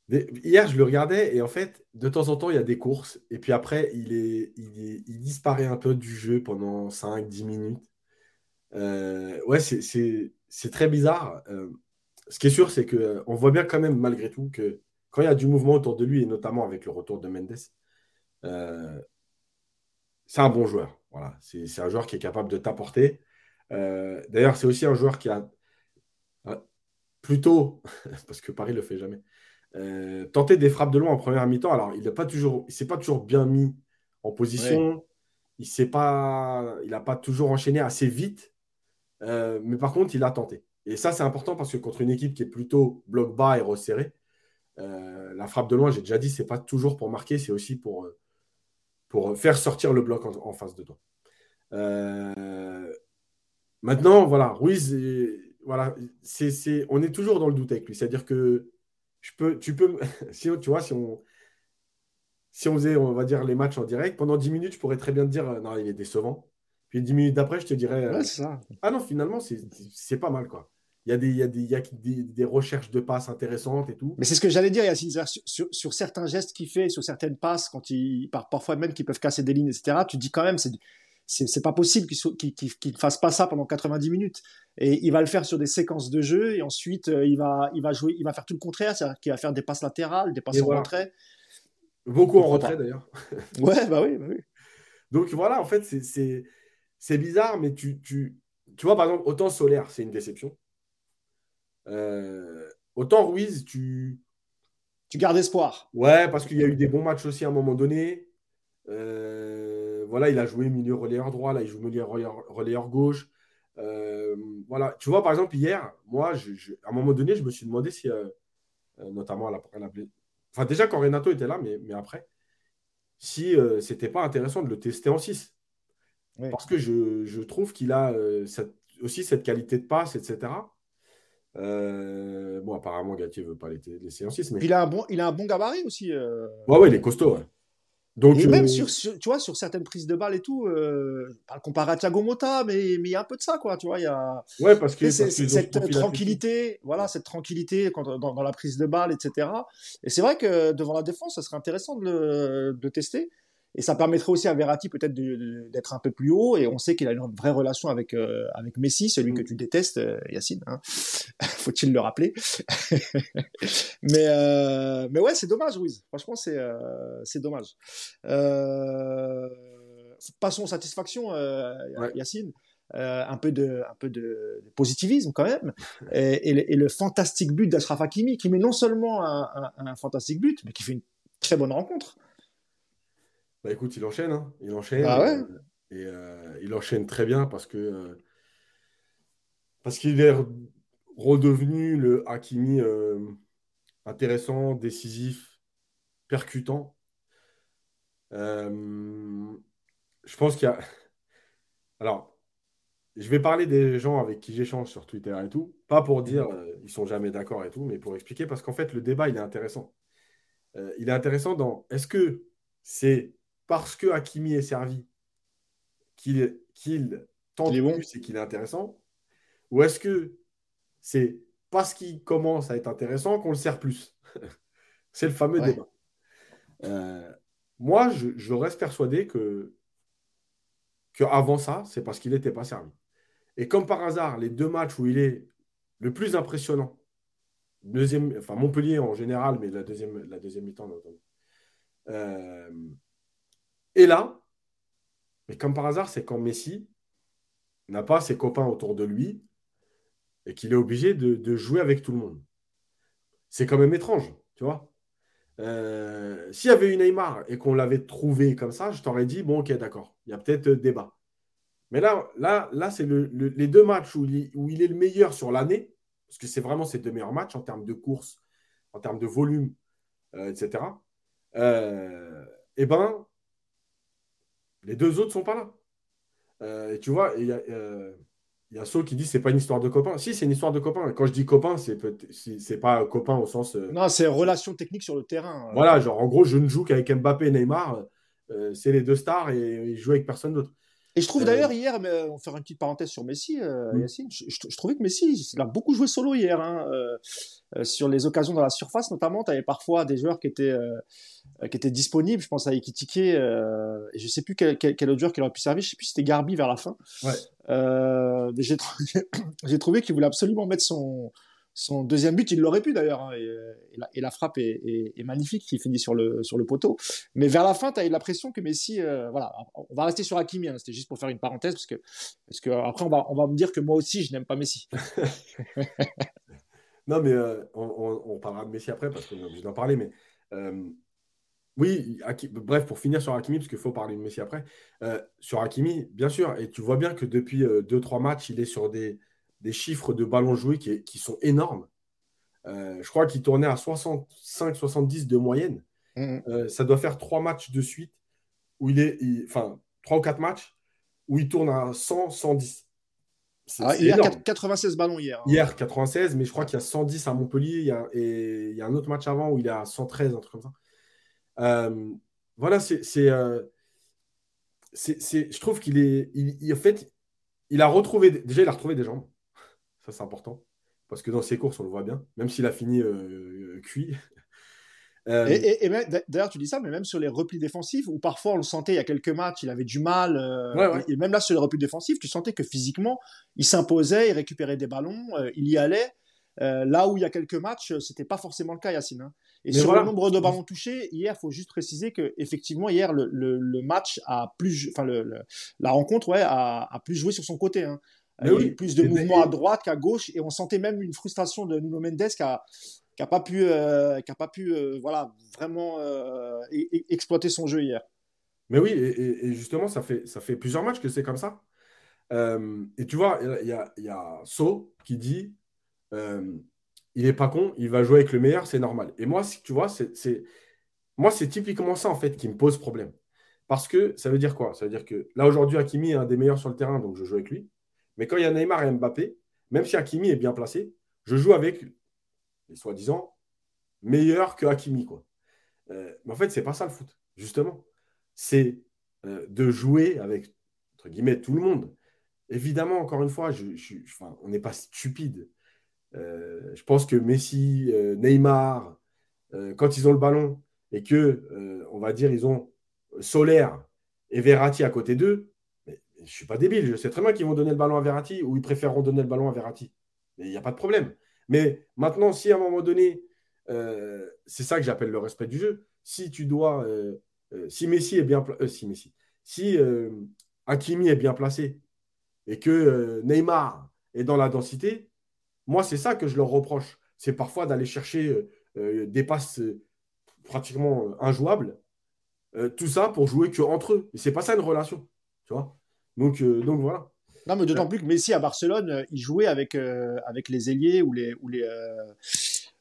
Hier, je le regardais et en fait, de temps en temps, il y a des courses et puis après, il, est, il, disparaît un peu du jeu pendant 5-10 minutes. ouais, c'est très bizarre. ce qui est sûr, c'est qu'on voit bien quand même, malgré tout, que quand il y a du mouvement autour de lui, et notamment avec le retour de Mendes, c'est un bon joueur. Voilà, c'est un joueur qui est capable de t'apporter. D'ailleurs, c'est aussi un joueur qui a plutôt, [laughs] parce que Paris ne le fait jamais, euh, tenter des frappes de loin en première mi-temps. Alors, il ne pas toujours, s'est pas toujours bien mis en position. Il n'a pas, il pas toujours enchaîné assez vite. Euh, mais par contre, il a tenté. Et ça, c'est important parce que contre une équipe qui est plutôt bloc bas et resserré, euh, la frappe de loin, j'ai déjà dit, c'est pas toujours pour marquer, c'est aussi pour, pour faire sortir le bloc en, face de toi. Maintenant, voilà, Ruiz, voilà, c'est, on est toujours dans le doute avec lui. C'est-à-dire que je peux, tu peux, [laughs] si, tu vois, si on, si on faisait, on va dire, les matchs en direct, pendant 10 minutes, je pourrais très bien te dire, euh, non, il est décevant. Puis 10 minutes d'après, je te dirais, euh, ça. ah non, finalement, c'est pas mal, quoi. Il y a, des, il y a, des, il y a des, des, recherches de passes intéressantes et tout. Mais c'est ce que j'allais dire, Yacine, sur, sur, sur, certains gestes qu'il fait, sur certaines passes, quand il, parfois même qu'ils peuvent casser des lignes, etc., tu dis quand même, c'est c'est pas possible qu'il ne fasse pas ça pendant 90 minutes. Et il va le faire sur des séquences de jeu et ensuite euh, il va, il va jouer, il va faire tout le contraire, c'est-à-dire qu'il va faire des passes latérales, des passes en retrait. Beaucoup en retrait d'ailleurs. [laughs] ouais, bah oui, bah oui. Donc voilà, en fait, c'est bizarre, mais tu, tu, tu vois, par exemple, autant Solaire, c'est une déception. Euh, autant Ruiz, tu. Tu gardes espoir. Ouais, parce qu'il y a eu des bons matchs aussi à un moment donné. Euh, voilà, il a joué milieu relayeur droit, là, il joue milieu relayeur, gauche. Euh, voilà, tu vois, par exemple, hier, moi, à un moment donné, je me suis demandé si, euh, notamment à la, enfin, déjà quand Renato était là, mais, mais après, si c'était pas intéressant de le tester en 6. Parce que je, trouve qu'il a aussi cette qualité de passe, etc. bon, apparemment, Gatier veut pas les laisser en 6. Mais... Il, a un bon, il a un bon gabarit aussi. Ouais, ouais, il est costaud. Ouais. Donc, et même euh, sur, tu vois, sur certaines prises de balles et tout, euh, pas comparé à Thiago Motta, mais il y a un peu de ça, quoi. Tu vois, il y a ouais, parce que, cette tranquillité, voilà, cette tranquillité quand, dans, la prise de balle, etc. Et c'est vrai que devant la défense, ça serait intéressant de le de tester. Et ça permettrait aussi à Verratti peut-être d'être un peu plus haut. Et on sait qu'il a une vraie relation avec, euh, avec Messi, celui mm. que tu détestes, euh, Yacine. Hein. [laughs] Faut-il le rappeler? [laughs] Mais, euh, mais ouais, c'est dommage, Ruiz. Franchement, c'est c'est dommage. passons aux satisfactions, Yacine. un peu de un peu de, positivisme quand même [laughs] et, et, le, fantastique but d'Ashraf Hakimi qui met non seulement un, un fantastique but mais qui fait une très bonne rencontre bah écoute, il enchaîne, hein. il enchaîne. Ah ouais? euh, et euh, il enchaîne très bien parce que euh, parce qu'il est redevenu le Hakimi intéressant, décisif, percutant. je pense qu'il y a. [laughs] Alors, je vais parler des gens avec qui j'échange sur Twitter et tout, pas pour dire ils sont jamais d'accord et tout, mais pour expliquer parce qu'en fait le débat il est intéressant. il est intéressant dans est-ce que c'est parce que Hakimi est servi qu'il tente plus et qu'il est intéressant Ou est-ce que c'est parce qu'il commence à être intéressant qu'on le sert plus [laughs] C'est le fameux débat. Euh, moi, je, reste persuadé que, que avant ça, c'est parce qu'il n'était pas servi. Et comme par hasard, les deux matchs où il est le plus impressionnant, deuxième, enfin Montpellier en général, mais la deuxième, la deuxième mi-temps, euh, et là, mais comme par hasard, c'est quand Messi n'a pas ses copains autour de lui et qu'il est obligé de, jouer avec tout le monde. C'est quand même étrange, tu vois. Euh, s'il y avait eu Neymar et qu'on l'avait trouvé comme ça, je t'aurais dit, bon, ok, d'accord, il y a peut-être débat. Mais là, là, c'est les deux matchs où il, est le meilleur sur l'année, parce que c'est vraiment ses deux meilleurs matchs en termes de course, en termes de volume, euh, etc. Euh, eh ben, les deux autres sont pas là. Euh, et tu vois, il y a, euh, y a qui dit c'est pas une histoire de copain. Si, c'est une histoire de copain. Quand je dis copain, c'est c'est pas copain au sens. Euh, non, c'est relation technique sur le terrain. Voilà, genre en gros, je ne joue qu'avec Mbappé et Neymar. c'est les deux stars et, ils jouent avec personne d'autre. Et je trouve euh, d'ailleurs hier, mais on faire une petite parenthèse sur Messi, euh, mm. Yacine, je, trouvais que Messi, il a beaucoup joué solo hier. Hein, euh, sur les occasions dans la surface, notamment, tu avais parfois des joueurs qui étaient, qui étaient disponibles. Je pense à Ekitike, et je sais plus quel, quel, autre joueur qui aurait pu servir. Je sais plus si c'était Garbi vers la fin. [coughs] j'ai trouvé qu'il voulait absolument mettre son, son deuxième but, il l'aurait pu d'ailleurs, hein, et, la, frappe est, magnifique, qui finit sur le, sur le poteau. Mais vers la fin, tu as eu l'impression que Messi, euh, voilà, on va rester sur Hakimi, hein, c'était juste pour faire une parenthèse, parce que, parce que après on va, on va me dire que moi aussi je n'aime pas Messi. [laughs] non, mais euh, on, parlera de Messi après, parce qu'on a obligé d'en parler, mais euh, oui, bref, pour finir sur Hakimi, parce qu'il faut parler de Messi après, sur Hakimi, bien sûr, et tu vois bien que depuis 2-3 matchs, il est sur des des chiffres de ballons joués qui, sont énormes. Euh, je crois qu'il tournait à 65-70 de moyenne. Mm-hmm. Euh, ça doit faire trois matchs de suite où il est, enfin, trois ou quatre matchs où il tourne à 100, 110. Ah, il y a 96 ballons hier. Hein. Hier, 96, mais je crois qu'il y a 110 à Montpellier. Il y a, et il y a un autre match avant où il est à 113, un truc comme ça. Euh, voilà, c'est. je trouve qu'il est. Il, en fait, il a retrouvé. Déjà, il a retrouvé des jambes. Ça, c'est important. Parce que dans ses courses, on le voit bien, même s'il a fini euh, cuit. [laughs] Euh, et, d'ailleurs, tu dis ça, mais même sur les replis défensifs, où parfois on le sentait il y a quelques matchs, il avait du mal. Euh, et même là, sur les replis défensifs, tu sentais que physiquement, il s'imposait, il récupérait des ballons, il y allait. là où il y a quelques matchs, c'était pas forcément le cas, Yacine. Hein. Et sur le nombre de ballons touchés, hier, il faut juste préciser que effectivement hier, le, match a plus, enfin la rencontre, ouais, a, plus joué sur son côté. Hein. Il y a plus de mouvements à droite qu'à gauche et on sentait même une frustration de Nuno Mendes qui a, qui a pas pu, euh, qui a pas pu euh, voilà, vraiment euh, exploiter son jeu hier. Mais oui, et, justement, ça fait, ça fait plusieurs matchs que c'est comme ça. et tu vois, il y a, y a So qui dit il n'est pas con, il va jouer avec le meilleur, c'est normal. Et moi, tu vois, c'est moi, c'est typiquement ça en fait qui me pose problème. Parce que ça veut dire quoi? Ça veut dire que là, aujourd'hui, Hakimi est un des meilleurs sur le terrain, donc je joue avec lui. Mais quand il y a Neymar et Mbappé, même si Hakimi est bien placé, je joue avec les soi-disant meilleurs que Hakimi. Euh, mais en fait, ce n'est pas ça le foot, justement. C'est euh, de jouer avec, entre guillemets, tout le monde. Évidemment, encore une fois, on n'est pas stupide. Euh, je pense que Messi, Neymar, quand ils ont le ballon et que, on va dire, ils ont Solaire et Verratti à côté d'eux, je ne suis pas débile, je sais très bien qu'ils vont donner le ballon à Verratti ou ils préféreront donner le ballon à Verratti. Mais il n'y a pas de problème. Mais maintenant, si à un moment donné, euh, c'est ça que j'appelle le respect du jeu, si tu dois, euh, euh, si Messi est bien, si Messi, si Hakimi est bien placé et que Neymar est dans la densité, moi c'est ça que je leur reproche. C'est parfois d'aller chercher des passes pratiquement injouables, tout ça pour jouer que entre eux. Et c'est pas ça une relation, tu vois. Donc, euh, donc voilà. Non, mais d'autant plus que Messi à Barcelone, euh, il jouait avec, euh, avec les ailiers ou les, ou les,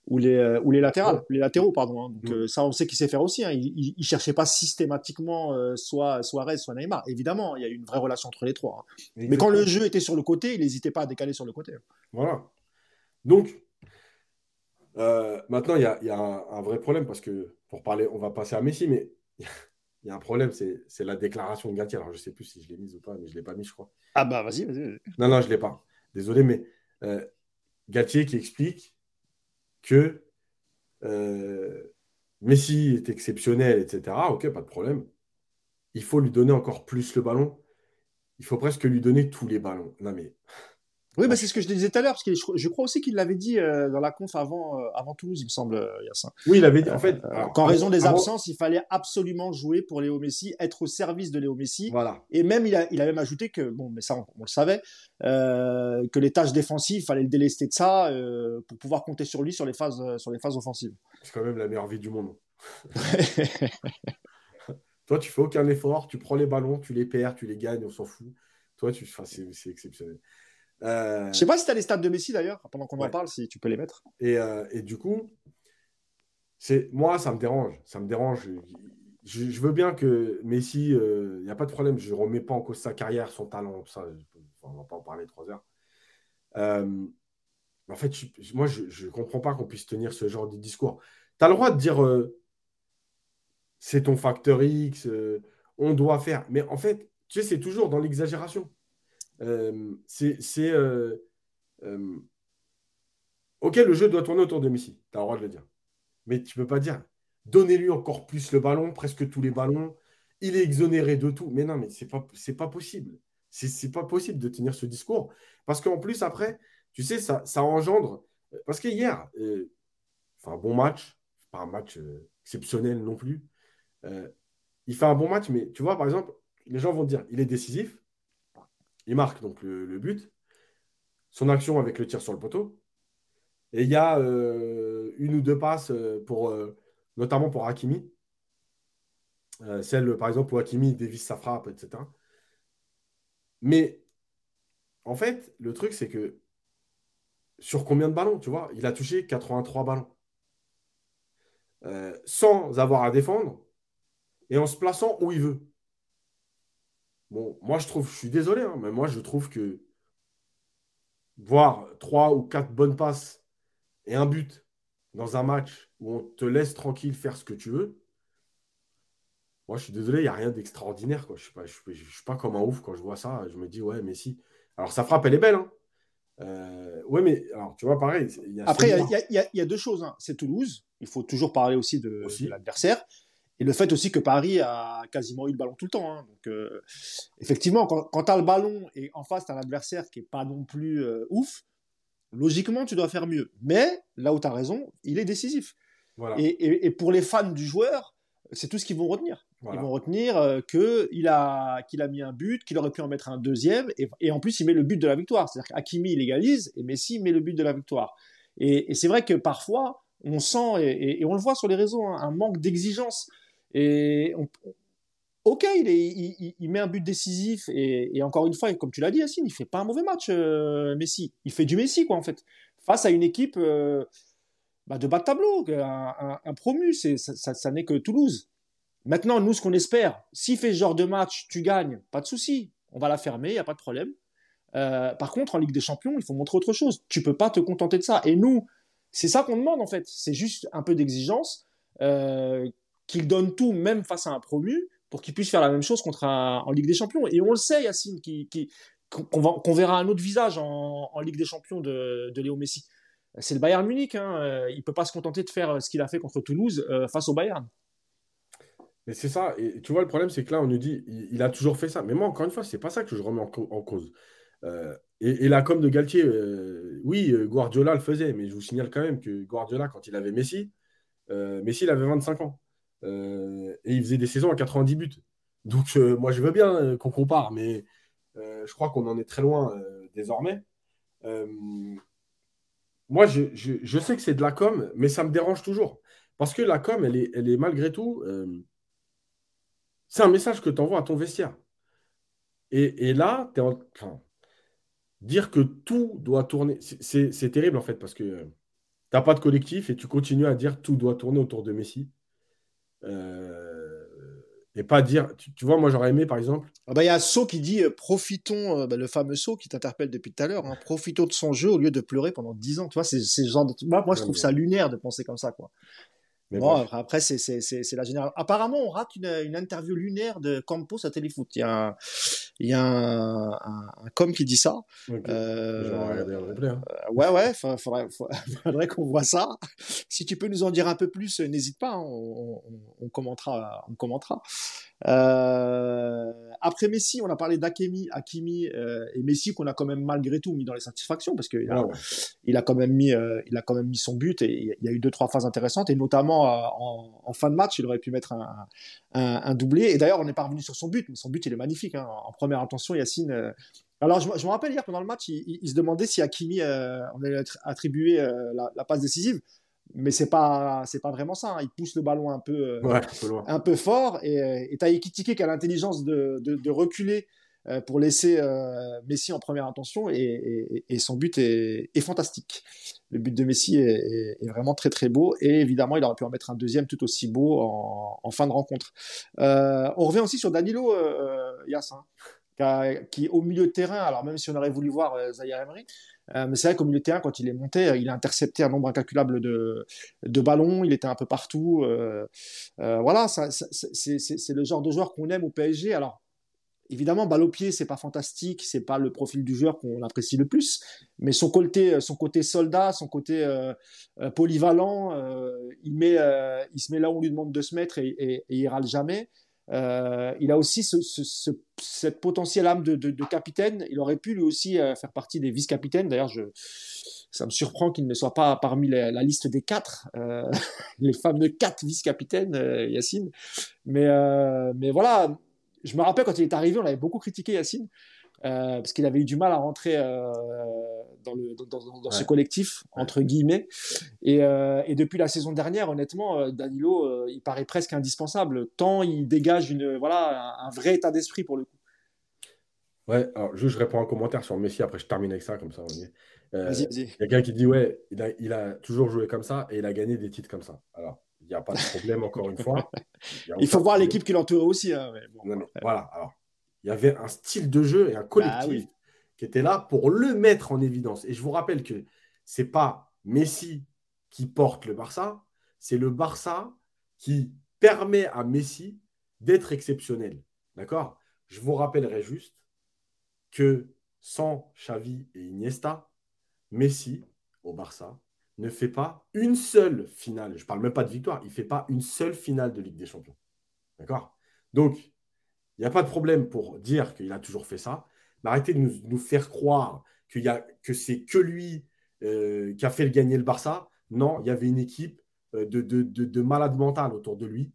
ou les, ou les latérales, les latéraux, pardon. Hein. Donc ça, on sait qu'il sait faire aussi. Hein. Il, ne cherchait pas systématiquement soit Suarez, soit Neymar. Évidemment, il y a eu une vraie relation entre les trois. Hein. Mais quand le jeu était sur le côté, il n'hésitait pas à décaler sur le côté. Voilà. Donc, maintenant, il y a, y a un, un, vrai problème parce que pour parler, on va passer à Messi, mais il y a un problème, c'est la déclaration de Galtier. Alors, je ne sais plus si je l'ai mise ou pas, mais je ne l'ai pas mise, je crois. Ah bah, vas-y, vas-y. non, non, je ne l'ai pas. Désolé, mais euh, Galtier qui explique que euh, Messi est exceptionnel, etc. Ok, pas de problème. Il faut lui donner encore plus le ballon. Il faut presque lui donner tous les ballons. Non, mais oui, bah, c'est ce que je te disais tout à l'heure, parce que je, crois aussi qu'il l'avait dit euh, dans la conf avant, euh, avant Toulouse, il me semble, euh, Yassin. Oui, il avait dit, en fait. Qu'en raison des absences, il fallait absolument jouer pour Léo Messi, être au service de Léo Messi. Voilà. Et même, il a, il a même ajouté que, bon, mais ça, on, le savait, que les tâches défensives, il fallait le délester de ça pour pouvoir compter sur lui sur les phases, sur les phases offensives. C'est quand même la meilleure vie du monde. [laughs] [laughs] Toi, tu fais aucun effort, tu prends les ballons, tu les perds, tu les gagnes, on s'en fout. Toi, tu, c'est exceptionnel. Euh... Je sais pas si tu as les stats de Messi d'ailleurs, pendant qu'on en parle, si tu peux les mettre. Et, euh, et du coup, c'est moi, ça me dérange. Ça me dérange. Je, veux bien que Messi, il euh, n'y a pas de problème, je ne remets pas en cause sa carrière, son talent, ça, on ne va pas en parler trois heures. Euh, en fait, moi, je ne comprends pas qu'on puisse tenir ce genre de discours. Tu as le droit de dire c'est ton facteur X, on doit faire. Mais en fait, tu sais, c'est toujours dans l'exagération. Euh, c'est. Euh, euh, ok, le jeu doit tourner autour de Messi, tu as le droit de le dire. Mais tu ne peux pas dire donnez-lui encore plus le ballon, presque tous les ballons. Il est exonéré de tout. Mais non, mais c'est pas, pas possible. C'est pas possible de tenir ce discours. Parce qu'en plus, après, tu sais, ça, ça engendre. Parce que hier, euh, enfin, bon match, pas un match exceptionnel non plus. Il fait un bon match, mais tu vois, par exemple, les gens vont dire il est décisif, il marque donc le, but, son action avec le tir sur le poteau, et il y a une ou deux passes pour, notamment pour Hakimi, celle par exemple où Hakimi dévisse sa frappe, etc. Mais en fait, le truc, c'est que sur combien de ballons, tu vois? Il a touché 83 ballons. Euh, sans avoir à défendre et en se plaçant où il veut. Bon, moi je trouve, je suis désolé, hein, mais moi je trouve que voir trois ou quatre bonnes passes et un but dans un match où on te laisse tranquille faire ce que tu veux, moi, je suis désolé, il n'y a rien d'extraordinaire. Je ne suis, suis, pas comme un ouf quand je vois ça. Je me dis, ouais, mais si. Alors, sa frappe, elle est belle. Hein. Euh, ouais, mais alors, tu vois, pareil. Après, il y, a deux choses. Hein. C'est Toulouse. Il faut toujours parler aussi de, l'adversaire. Et le fait aussi que Paris a quasiment eu le ballon tout le temps. Hein. Donc, euh, effectivement, quand, tu as le ballon et en face, tu as un adversaire qui n'est pas non plus euh, ouf, logiquement, tu dois faire mieux. Mais là où tu as raison, il est décisif. et, pour les fans du joueur, c'est tout ce qu'ils vont retenir. Ils vont retenir euh, qu'il a, qu'il a mis un but, qu'il aurait pu en mettre un deuxième, et, en plus il met le but de la victoire. C'est-à-dire qu'Akimi il égalise, et Messi met le but de la victoire. Et, c'est vrai que parfois, on sent, et, on le voit sur les réseaux, hein, un manque d'exigence. Et ok, il, met un but décisif, et, encore une fois, comme tu l'as dit, Yacine, il fait pas un mauvais match, euh, Messi. Il fait du Messi, quoi, en fait. Face à une équipe euh, bah, de bas de tableau, un, promu, ça, ça n'est que Toulouse. Maintenant, nous, ce qu'on espère, s'il fait ce genre de match, tu gagnes, pas de souci. On va la fermer, il n'y a pas de problème. Euh, par contre, en Ligue des Champions, il faut montrer autre chose. Tu peux pas te contenter de ça. Et nous, c'est ça qu'on demande en fait. C'est juste un peu d'exigence, qu'il donne tout, même face à un promu, pour qu'il puisse faire la même chose contre en Ligue des Champions. Et on le sait, Yacine, qu'on verra un autre visage en, Ligue des Champions de, Léo Messi. C'est le Bayern Munich. Hein. Euh, il peut pas se contenter de faire ce qu'il a fait contre Toulouse face au Bayern. Mais c'est ça. Et tu vois, le problème, c'est que là, on nous dit, il, a toujours fait ça. Mais moi, encore une fois, c'est pas ça que je remets en, cause. Euh, et, la com de Galtier, euh, oui, euh, Guardiola le faisait, mais je vous signale quand même que Guardiola, quand il avait Messi, Messi, il avait 25 ans. Et il faisait des saisons à 90 buts. Donc, moi, je veux bien qu'on compare, mais je crois qu'on en est très loin désormais. moi, je, sais que c'est de la com, mais ça me dérange toujours. Parce que la com, elle est, malgré tout c'est un message que tu envoies à ton vestiaire. Et, là, dire que tout doit tourner, c'est terrible en fait, parce que tu n'as pas de collectif et tu continues à dire tout doit tourner autour de Messi. Euh, et pas dire, tu, vois, moi j'aurais aimé par exemple. Ah bah, il y a So qui dit euh, profitons, euh, bah, le fameux So qui t'interpelle depuis tout à l'heure, hein, profitons de son jeu au lieu de pleurer pendant 10 ans. Tu vois, c'est genre de... moi, moi je trouve ça lunaire de penser comme ça. quoi bon, après, c'est la générale. Apparemment, on rate une, une, interview lunaire de Campos à Téléfoot. Il y a un, il y a un, un, com qui dit ça. Euh, hein. euh, ouais, ouais, il faudrait, [laughs] faudrait qu'on voit ça. Si tu peux nous en dire un peu plus, n'hésite pas, hein, on, on, commentera. On commentera. Euh, après Messi, on a parlé d'Akemi, Akimi euh, et Messi qu'on a quand même malgré tout mis dans les satisfactions parce qu'il a, il a quand même mis, euh, il a quand même mis son but et il y a eu deux trois phases intéressantes et notamment en, en, fin de match, il aurait pu mettre un, un, un doublé. Et d'ailleurs, on n'est pas revenu sur son but, mais son but il est magnifique. Hein. En première intention, Yacine. alors, je, je, me rappelle hier pendant le match, il, il, se demandait si Akimi on allait attribuer la, la passe décisive mais c'est pas c'est pas vraiment ça. Hein. Il pousse le ballon un peu euh, un, peu fort et euh, tu as Ekitike qui a l'intelligence de, de, reculer euh, pour laisser Messi en première intention et, et, son but est, est, fantastique. Le but de Messi est, est, vraiment très très beau et évidemment il aurait pu en mettre un deuxième tout aussi beau en, en fin de rencontre. on revient aussi sur Danilo Yass, hein, qui, au milieu de terrain, alors même si on aurait voulu voir Zahir Emery, euh, mais c'est vrai qu'au milieu de terrain, quand il est monté, euh, il a intercepté un nombre incalculable de, ballons, il était un peu partout. Euh, voilà, c'est le genre de joueur qu'on aime au PSG. Alors, évidemment, balle au pied, c'est pas fantastique, c'est pas le profil du joueur qu'on apprécie le plus, mais son côté, son côté soldat, son côté polyvalent, il se met là où on lui demande de se mettre et, et, et il râle jamais. Euh, il a aussi cette potentielle âme de, capitaine. Il aurait pu lui aussi euh, faire partie des vice-capitaines. D'ailleurs, ça me surprend qu'il ne soit pas parmi la, liste des quatre, euh, [laughs] les fameux quatre vice-capitaines, Yacine. Mais, mais voilà, je me rappelle quand il est arrivé, on avait beaucoup critiqué Yacine. Euh, parce qu'il avait eu du mal à rentrer euh, dans, le, dans, dans, ce collectif, entre guillemets. Et, euh, et, depuis la saison dernière, honnêtement, Danilo, il paraît presque indispensable, tant il dégage une, voilà, un, vrai état d'esprit pour le coup. Ouais, alors juste je réponds en commentaire sur Messi, après je termine avec ça, comme ça. vas-y, vas-y. Il y a quelqu'un qui dit, ouais, il a, il a, toujours joué comme ça et il a gagné des titres comme ça. Alors, il n'y a pas de problème, encore une fois. [laughs] Il, faut voir l'équipe qui l'entourait aussi. Hein, voilà, alors il y avait un style de jeu et un collectif bah qui était là pour le mettre en évidence. Et je vous rappelle que c'est pas Messi qui porte le Barça, c'est le Barça qui permet à Messi d'être exceptionnel. D'accord? Je vous rappellerai juste que sans Xavi et Iniesta, Messi au Barça ne fait pas une seule finale. Je ne parle même pas de victoire, il ne fait pas une seule finale de Ligue des Champions. D'accord? Donc, il n'y a pas de problème pour dire qu'il a toujours fait ça. Mais arrêtez de nous, faire croire que c'est que lui euh, qui a fait gagner le Barça. Non, il y avait une équipe euh, de, de, de, malades mentales autour de lui,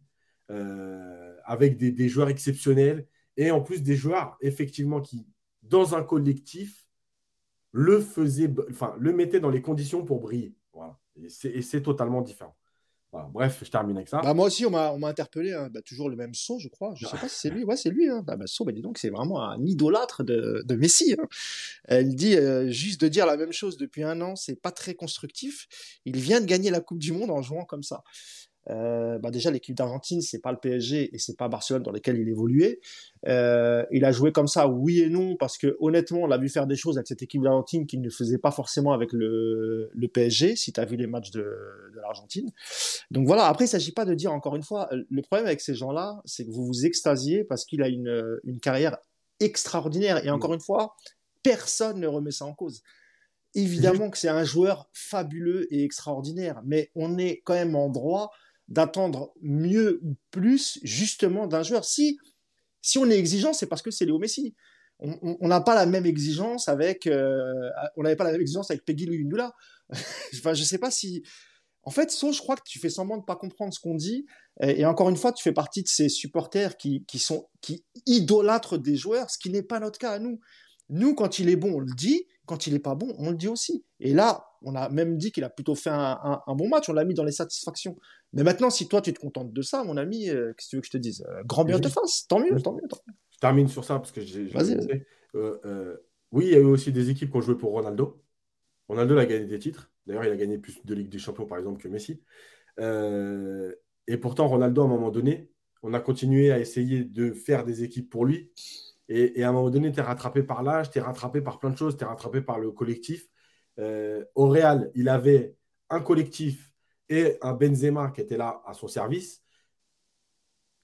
euh, avec des, joueurs exceptionnels et en plus des joueurs, effectivement, qui, dans un collectif, le faisaient, enfin, le mettaient dans les conditions pour briller. Et c'est totalement différent. Bref, je termine avec ça. Bah, moi aussi, on m'a interpellé, hein. bah, toujours le même saut, je crois. Je ne sais pas si c'est lui. Ouais, c'est lui. Hein. Bah, bah, saut, bah, dis donc, c'est vraiment un idolâtre de, de Messi. Hein. Elle dit euh, juste de dire la même chose depuis un an, c'est pas très constructif. Il vient de gagner la Coupe du Monde en jouant comme ça. Euh, bah déjà l'équipe d'Argentine c'est pas le PSG et c'est pas Barcelone dans lesquels il évoluait. Euh, il a joué comme ça, oui et non, parce que honnêtement on l'a vu faire des choses avec cette équipe d'Argentine qu'il ne faisait pas forcément avec le, le PSG. Si tu as vu les matchs de, de l'Argentine. Donc voilà. Après il s'agit pas de dire encore une fois. Le problème avec ces gens-là, c'est que vous vous extasiez parce qu'il a une, une carrière extraordinaire et encore une fois personne ne remet ça en cause. Évidemment que c'est un joueur fabuleux et extraordinaire, mais on est quand même en droit d'attendre mieux ou plus justement d'un joueur. Si, si on est exigeant, c'est parce que c'est Léo Messi. On n'a pas la même exigence avec, euh, on n'avait pas la même exigence avec Peggy Luyindula. [laughs] enfin, je sais pas si, en fait, sauf je crois que tu fais semblant de pas comprendre ce qu'on dit. Et, encore une fois, tu fais partie de ces supporters qui, qui sont, qui idolâtrent des joueurs, ce qui n'est pas notre cas à nous. Nous, quand il est bon, on le dit. Quand il n'est pas bon, on le dit aussi. Et là, on a même dit qu'il a plutôt fait un, bon match. On l'a mis dans les satisfactions. Mais maintenant, si toi, tu te contentes de ça, mon ami, euh, qu'est-ce que tu veux que je te dise euh, Grand bien te fasse. Tant mieux, tant mieux, Je termine sur ça parce que j'ai. Vas-y. Euh, oui, il y a eu aussi des équipes qui ont joué pour Ronaldo. Ronaldo a gagné des titres. D'ailleurs, il a gagné plus de Ligue des Champions, par exemple, que Messi. et pourtant, Ronaldo, à un moment donné, on a continué à essayer de faire des équipes pour lui. Et, à un moment donné, tu es rattrapé par l'âge, tu es rattrapé par plein de choses, tu es rattrapé par le collectif. Euh, au Real, il avait un collectif et un Benzema qui était là à son service.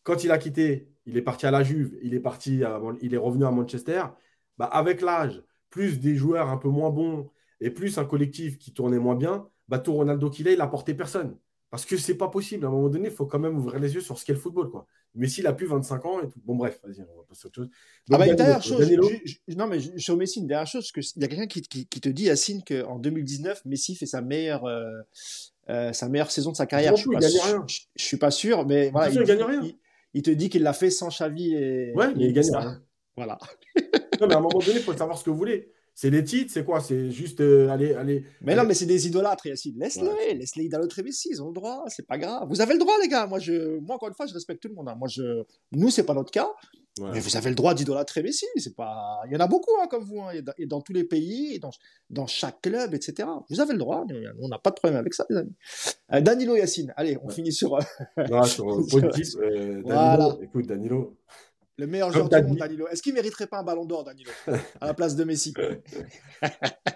Quand il a quitté, il est parti à la Juve, il est, parti il est revenu à Manchester. Bah, avec l'âge, plus des joueurs un peu moins bons et plus un collectif qui tournait moins bien, bah, tout Ronaldo qu'il est, il n'a porté personne. Parce que c'est pas possible. À un moment donné, il faut quand même ouvrir les yeux sur ce qu'est le football. Quoi. Mais s'il a plus 25 ans et tout. Bon, bref, vas-y, on va passer à autre chose. ah bah, une dernière chose. non, mais sur Messi, une dernière chose. Il y a quelqu'un qui, qui, te dit, Yacine, qu'en 2019, Messi fait sa meilleure, euh, euh, sa meilleure saison de sa carrière. Je ne suis, suis, pas sûr, mais voilà. il, gagne rien. Il, te dit qu'il l'a fait sans Xavi et. Ouais, mais il gagne rien. Voilà. non, mais à un moment donné, il faut savoir ce que vous voulez. C'est les titres, c'est quoi? C'est juste euh, aller, aller. Mais non, mais c'est des idolâtres, Yacine. Laisse-les, laisse-les Messi, ils ont le droit, c'est pas grave. Vous avez le droit, les gars. Moi, je, moi encore une fois, je respecte tout le monde. Hein. Moi, je, nous, c'est pas notre cas. Mais vous avez le droit d'idolâtrer Messi. C'est pas, il y en a beaucoup hein, comme vous, hein. et, dans, tous les pays, et dans, dans chaque club, etc. Vous avez le droit. On n'a pas de problème avec ça, les amis. Euh, Danilo Yacine. Allez, on finit sur. Euh, non, sur [laughs] positif. Danilo, voilà. Écoute, Danilo. Le meilleur joueur du monde, Danilo. Est-ce qu'il ne mériterait pas un ballon d'or, Danilo, [laughs] à la place de Messi?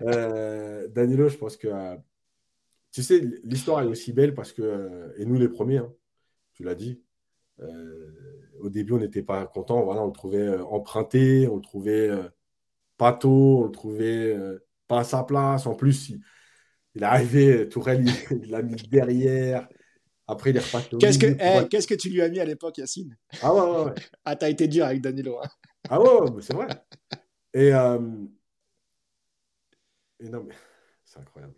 Euh, Danilo, je pense que. Euh, tu sais, l'histoire est aussi belle parce que. Euh, et nous, les premiers, hein, tu l'as dit. au début, on n'était pas content. Voilà, on le trouvait emprunté, on le trouvait pâteau, on le trouvait pas à sa place. En plus, il, il est arrivé, Tourelle, il l'a mis derrière Après, il est reparti. Qu'est-ce que, eh, qu'est-ce que tu lui as mis à l'époque, Yacine? Ah ouais, ouais, ouais. [laughs] ah, t'as été dur avec Danilo. Hein. Ah ouais, ouais c'est vrai. Et, euh... Et non, mais c'est incroyable.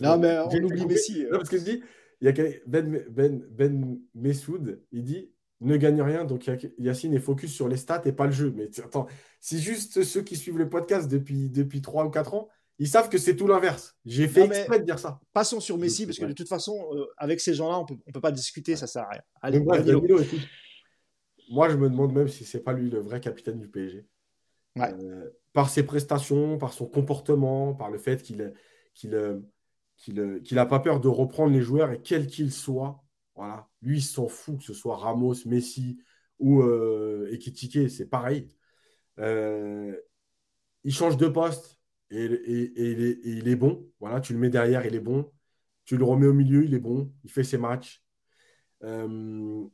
non, mais on oublie Messi. Non, parce que je dis, il y a Ben, ben, ben Messoud, il dit ne gagne rien, donc Yacine est focus sur les stats et pas le jeu. Mais attends, si juste ceux qui suivent le podcast depuis, depuis 3 ou 4 ans, ils savent que c'est tout l'inverse. J'ai fait exprès de dire ça. Passons sur Messi, parce que de toute façon, euh, avec ces gens-là, on peut, ne peut pas discuter, ça sert à rien. Allez, moi, je me demande même si c'est pas lui le vrai capitaine du PSG. Euh, par ses prestations, par son comportement, par le fait qu'il qu'il euh, pas peur de reprendre les joueurs et quels qu'ils soient. Voilà. Lui, il s'en fout que ce soit Ramos, Messi ou euh, Ekitike, c'est pareil. il change de poste et, il est, bon. Voilà, tu le mets derrière, il est bon. Tu le remets au milieu, il est bon. Il fait ses matchs. Euh,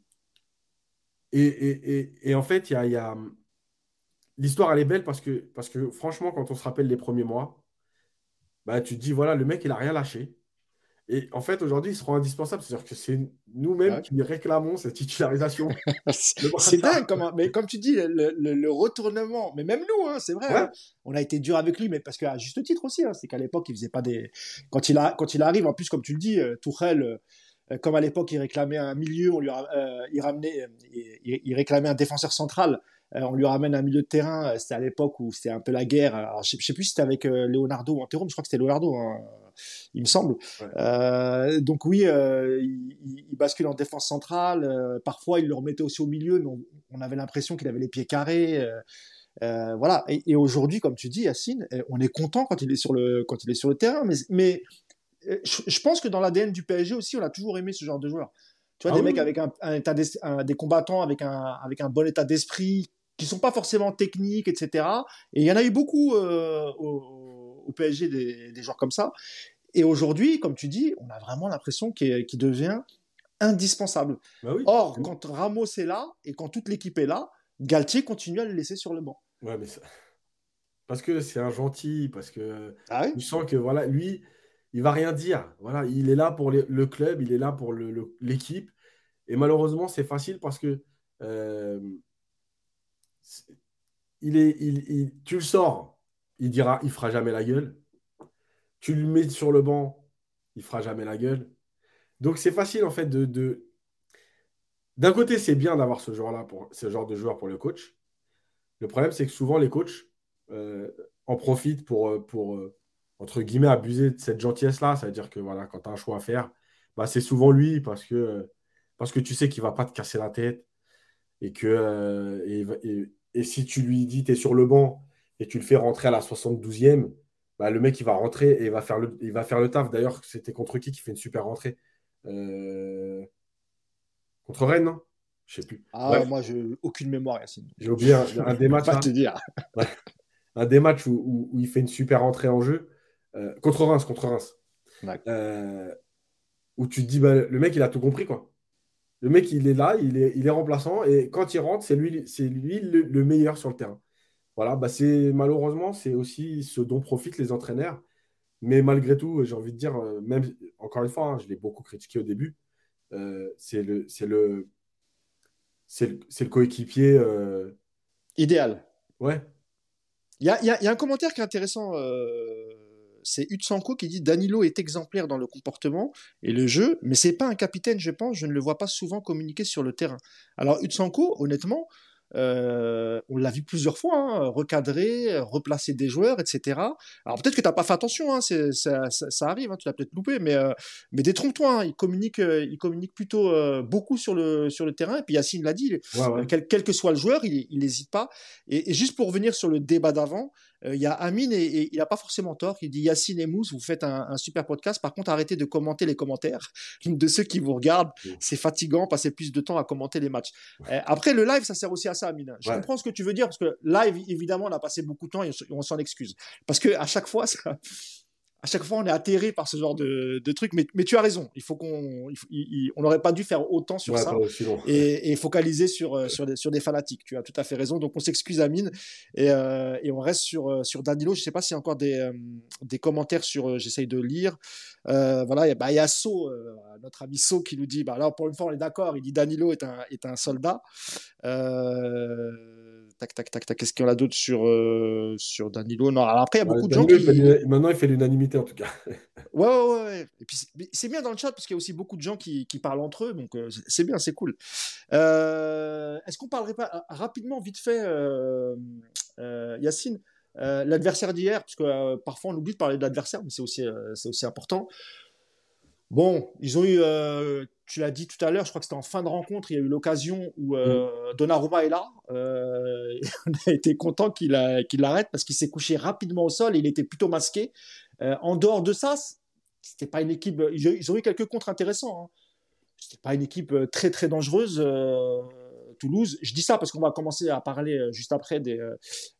et, en fait, il y a, l'histoire, elle est belle parce que, franchement, quand on se rappelle les premiers mois, bah, tu te dis, voilà, le mec, il n'a rien lâché. Et en fait, aujourd'hui, il se rend indispensable. C'est-à-dire que c'est nous-mêmes qui réclamons cette titularisation. [laughs] c'est dingue, mais comme tu dis, le, retournement, mais même nous, hein, c'est vrai, hein, on a été dur avec lui, mais parce qu'à juste titre aussi, hein, c'est qu'à l'époque, il faisait pas des. Quand il, a, quand il arrive, en plus, comme tu le dis, euh, Tourelle, euh, comme à l'époque, il réclamait un milieu, on lui euh, il, ramenait, il, réclamait un défenseur central. on lui ramène un milieu de terrain. C'était à l'époque où c'était un peu la guerre. je, ne sais plus si c'était avec Leonardo ou Antero, mais je crois que c'était Leonardo il me semble. Euh, donc oui, euh, il, bascule en défense centrale. Euh, parfois, il le remettait aussi au milieu, mais on, avait l'impression qu'il avait les pieds carrés. voilà. Et, aujourd'hui, comme tu dis, Yacine, on est content quand il est sur le quand il est sur le terrain. Mais, mais je, pense que dans l'ADN du PSG aussi, on a toujours aimé ce genre de joueur. Tu vois, ah des mecs avec un, état des combattants avec un avec un bon état d'esprit, qui sont pas forcément techniques, etc. Et il y en a eu beaucoup au, au PSG des, des, joueurs comme ça. Et aujourd'hui, comme tu dis, on a vraiment l'impression qu'il devient indispensable. Bah Or, quand Ramos est là et quand toute l'équipe est là, Galtier continue à le laisser sur le banc. Ouais, mais Parce que c'est un gentil, parce que ah tu sens que voilà, lui, il va rien dire. Voilà, il est là pour le club, il est là pour l'équipe. et malheureusement, c'est facile parce que euh, il est, il, tu le sors il dira, il fera jamais la gueule. Tu le mets sur le banc, il fera jamais la gueule. Donc c'est facile en fait de. D'un côté, c'est bien d'avoir ce pour ce genre de joueur pour le coach. Le problème, c'est que souvent les coachs euh, en profitent pour, euh, pour euh, entre guillemets, abuser de cette gentillesse-là. C'est-à-dire que voilà, quand tu as un choix à faire, bah, c'est souvent lui parce que, parce que tu sais qu'il ne va pas te casser la tête. Et que et, et si tu lui dis, tu es sur le banc et tu le fais rentrer à la 72e, bah, le mec, il va rentrer et il va faire le, il va faire le taf. D'ailleurs, c'était contre qui qui fait une super rentrée? Euh, Contre Rennes, non? Je sais plus. Ah, moi, j'ai aucune mémoire, Yacine. J'ai oublié un, des matchs. te dire. Un des matchs où, il fait une super rentrée en jeu. Euh, contre Reims, contre Reims. Euh, où tu te dis, bah, le mec, il a tout compris, quoi. Le mec, il est là, il est, il est remplaçant, et quand il rentre, c'est lui, c'est lui le meilleur sur le terrain. Voilà, bah c'est malheureusement, c'est aussi ce dont profitent les entraîneurs. Mais malgré tout, j'ai envie de dire, euh, même encore une fois, hein, je l'ai beaucoup critiqué au début, euh, c'est le, c'est le, c'est le, coéquipier euh, idéal. Ouais. Il y a, y a, un commentaire qui est intéressant. c'est Utsanko qui dit Danilo est exemplaire dans le comportement et le jeu, mais c'est pas un capitaine, je pense. Je ne le vois pas souvent communiquer sur le terrain. Alors Utsanko, honnêtement, euh, on l'a vu plusieurs fois, hein, recadrer, replacer des joueurs, etc. Alors peut-être que tu n'as pas fait attention, hein, ça, arrive, hein, tu l'as peut-être loupé, mais, euh, mais détrompe-toi, il, communique, euh, il communique plutôt beaucoup sur le, sur le terrain. Et puis Yacine l'a dit, quel, que soit le joueur, il n'hésite pas. Et, et, juste pour revenir sur le débat d'avant, euh, il y a Amine et, il n'a pas forcément tort. Il dit Yacine et Mousse, vous faites un, super podcast. Par contre, arrêtez de commenter les commentaires [laughs] de ceux qui vous regardent. C'est fatigant, passez plus de temps à commenter les matchs. Euh, après, le live, ça sert aussi à ça, Amine. Je comprends ce que tu veux dire parce que live, évidemment, on a passé beaucoup de temps et on s'en excuse. Parce que à chaque fois, [laughs] à chaque fois, on est atterré par ce genre de, de truc. Mais, mais, tu as raison. Il faut qu'on, on n'aurait pas dû faire autant sur ça et, et, focaliser sur euh, sur des, sur des fanatiques. Tu as tout à fait raison. Donc on s'excuse Amine et, euh, et on reste sur euh, sur Danilo. Je sais pas s'il y a encore des des commentaires sur. J'essaye de lire. voilà, bah, il y a So, notre ami So, qui nous dit. Bah là, pour une fois, on est d'accord. Il dit Danilo est un est un soldat. Euh, tac, tac, tac, tac. Qu'est-ce qu'il y en a d'autre sur, euh, sur Danilo? Non, alors après, il y a beaucoup de gens qui. Maintenant, il fait l'unanimité en tout cas. [laughs] ouais, ouais, ouais. Et puis, c'est bien dans le chat parce qu'il y a aussi beaucoup de gens qui, qui parlent entre eux. Donc, euh, c'est bien, c'est cool. Euh, est-ce qu'on parlerait pas rapidement, vite fait, Yacine L'adversaire d'hier, parce que parfois on oublie de parler de l'adversaire, mais c'est aussi, c'est aussi important. Bon, ils ont eu, tu l'as dit tout à l'heure, je crois que c'était en fin de rencontre, il y a eu l'occasion où euh, mm. Donnarumma est là. Euh, [laughs] on a été content qu'il l'arrête parce qu'il s'est couché rapidement au sol et il était plutôt masqué. Euh, en dehors de ça, c'était pas une équipe. Ils ont eu quelques contres intéressants. Hein. C'était pas une équipe euh, très très dangereuse. Toulouse. Je dis ça parce qu'on va commencer à parler juste après des,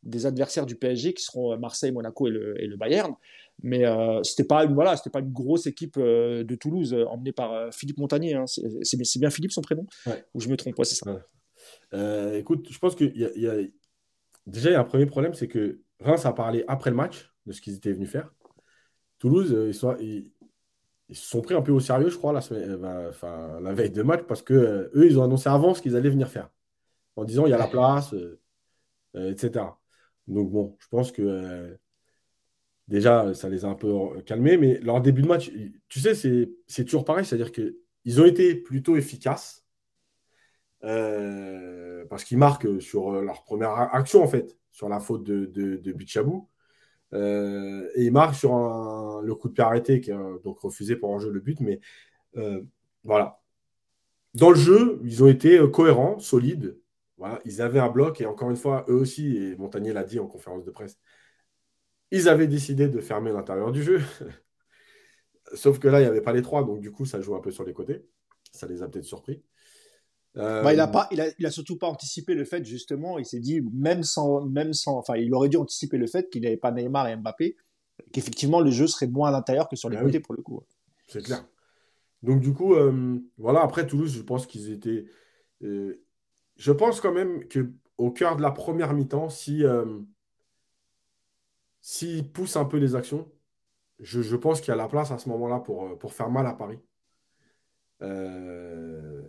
des adversaires du PSG qui seront Marseille, Monaco et le, et le Bayern. Mais euh, c'était pas une voilà, c'était pas une grosse équipe euh, de Toulouse euh, emmenée par euh, Philippe Montagnier. Hein. C'est bien Philippe son prénom Ou je me trompe c'est ça. écoute, je pense que y a, y a... déjà il y a un premier problème, c'est que Reims a parlé après le match de ce qu'ils étaient venus faire. Toulouse, ils, sont, ils, se sont pris un peu au sérieux, je crois, la, semaine, bah, enfin, la veille de match, parce que eux, ils ont annoncé avant ce qu'ils allaient venir faire, en disant il y a la place, etc. Donc bon, je pense que déjà, ça les a un peu calmés. Mais leur début de match, tu sais, c'est toujours pareil. C'est-à-dire qu'ils ont été plutôt efficaces euh, parce qu'ils marquent sur leur première action, en fait, sur la faute de, de, de Bichabou. Euh, et ils marquent sur le coup de pied arrêté, qui est donc refusé pour en jeu le but. Mais euh, voilà. Dans le jeu, ils ont été cohérents, solides. Voilà, ils avaient un bloc et encore une fois, eux aussi, et Montagnier l'a dit en conférence de presse, ils avaient décidé de fermer l'intérieur du jeu. [laughs] Sauf que là, il n'y avait pas les trois, donc du coup, ça joue un peu sur les côtés. Ça les a peut-être surpris. Euh, bah, il, a pas, il, a, il a surtout pas anticipé le fait, justement, il s'est dit, même sans, même sans, enfin, il aurait dû anticiper le fait qu'il n'avait pas Neymar et Mbappé, qu'effectivement, le jeu serait moins à l'intérieur que sur les ah côtés, pour le coup. C'est clair. Donc, du coup, euh, voilà, après Toulouse, je pense qu'ils étaient. Euh, je pense quand même qu'au cœur de la première mi-temps, si s'il pousse un peu les actions, je, pense qu'il y a la place à ce moment-là pour, pour faire mal à Paris. Euh,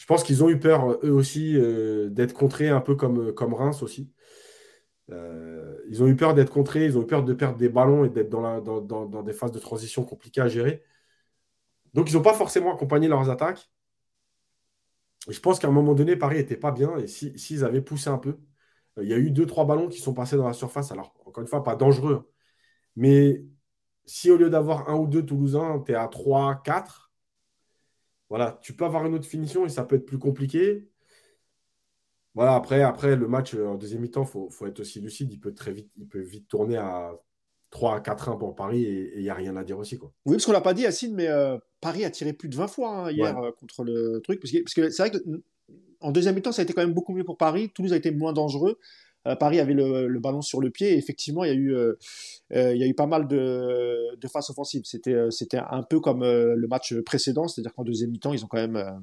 je pense qu'ils ont eu peur, eux aussi, euh, d'être contrés un peu comme, comme Reims aussi. ils ont eu peur d'être contrés, ils ont eu peur de perdre des ballons et d'être dans, dans, des phases de transition compliquées à gérer. Donc, ils n'ont pas forcément accompagné leurs attaques. je pense qu'à un moment donné, Paris n'était pas bien et s'ils avaient poussé un peu, il y a eu deux, trois ballons qui sont passés dans la surface. Alors, encore une fois, pas dangereux. Mais si au lieu d'avoir un ou deux Toulousains, tu es à 3, 4, voilà, tu peux avoir une autre finition et ça peut être plus compliqué. Voilà, après, après le match euh, en deuxième mi-temps, il faut, être aussi lucide. Il peut, très vite, il peut vite tourner à 3 à 4 1 pour Paris et il n'y a rien à dire aussi. Quoi. Oui, parce qu'on ne l'a pas dit, Yacine, mais euh, Paris a tiré plus de 20 fois hein, hier euh, contre le truc. Parce que, parce que c'est vrai que en deuxième mi-temps, ça a été quand même beaucoup mieux pour Paris. Toulouse a été moins dangereux. Euh, Paris avait le, ballon sur le pied et effectivement, il y a eu, euh, euh, il y a eu pas mal de, de phases offensives. C'était, c'était un peu comme le match précédent, c'est-à-dire qu'en deuxième mi-temps, ils ont quand même.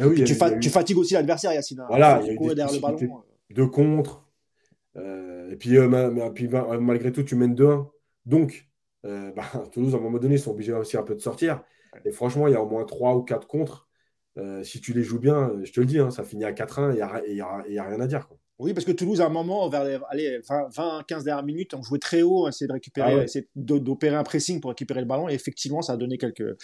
Oui, tu, fatigues aussi l'adversaire, Yacine. Hein. Voilà, il y a eu des le ballon. de contre. et puis, puis malgré tout, tu mènes 2-1. Donc, [laughs] bah, Toulouse, à un moment donné, ils sont obligés aussi un peu de sortir. Et franchement, il y a au moins 3 ou 4 contre. si tu les joues bien, je te le dis, hein, ça finit à 4-1 et il n'y a, rien à dire. Quoi. Oui, parce que Toulouse, à un moment, vers les 20, 15 dernières minutes, on jouait très haut, on essayait de récupérer, ah d'opérer un pressing pour récupérer le ballon, et effectivement, ça a donné quelques,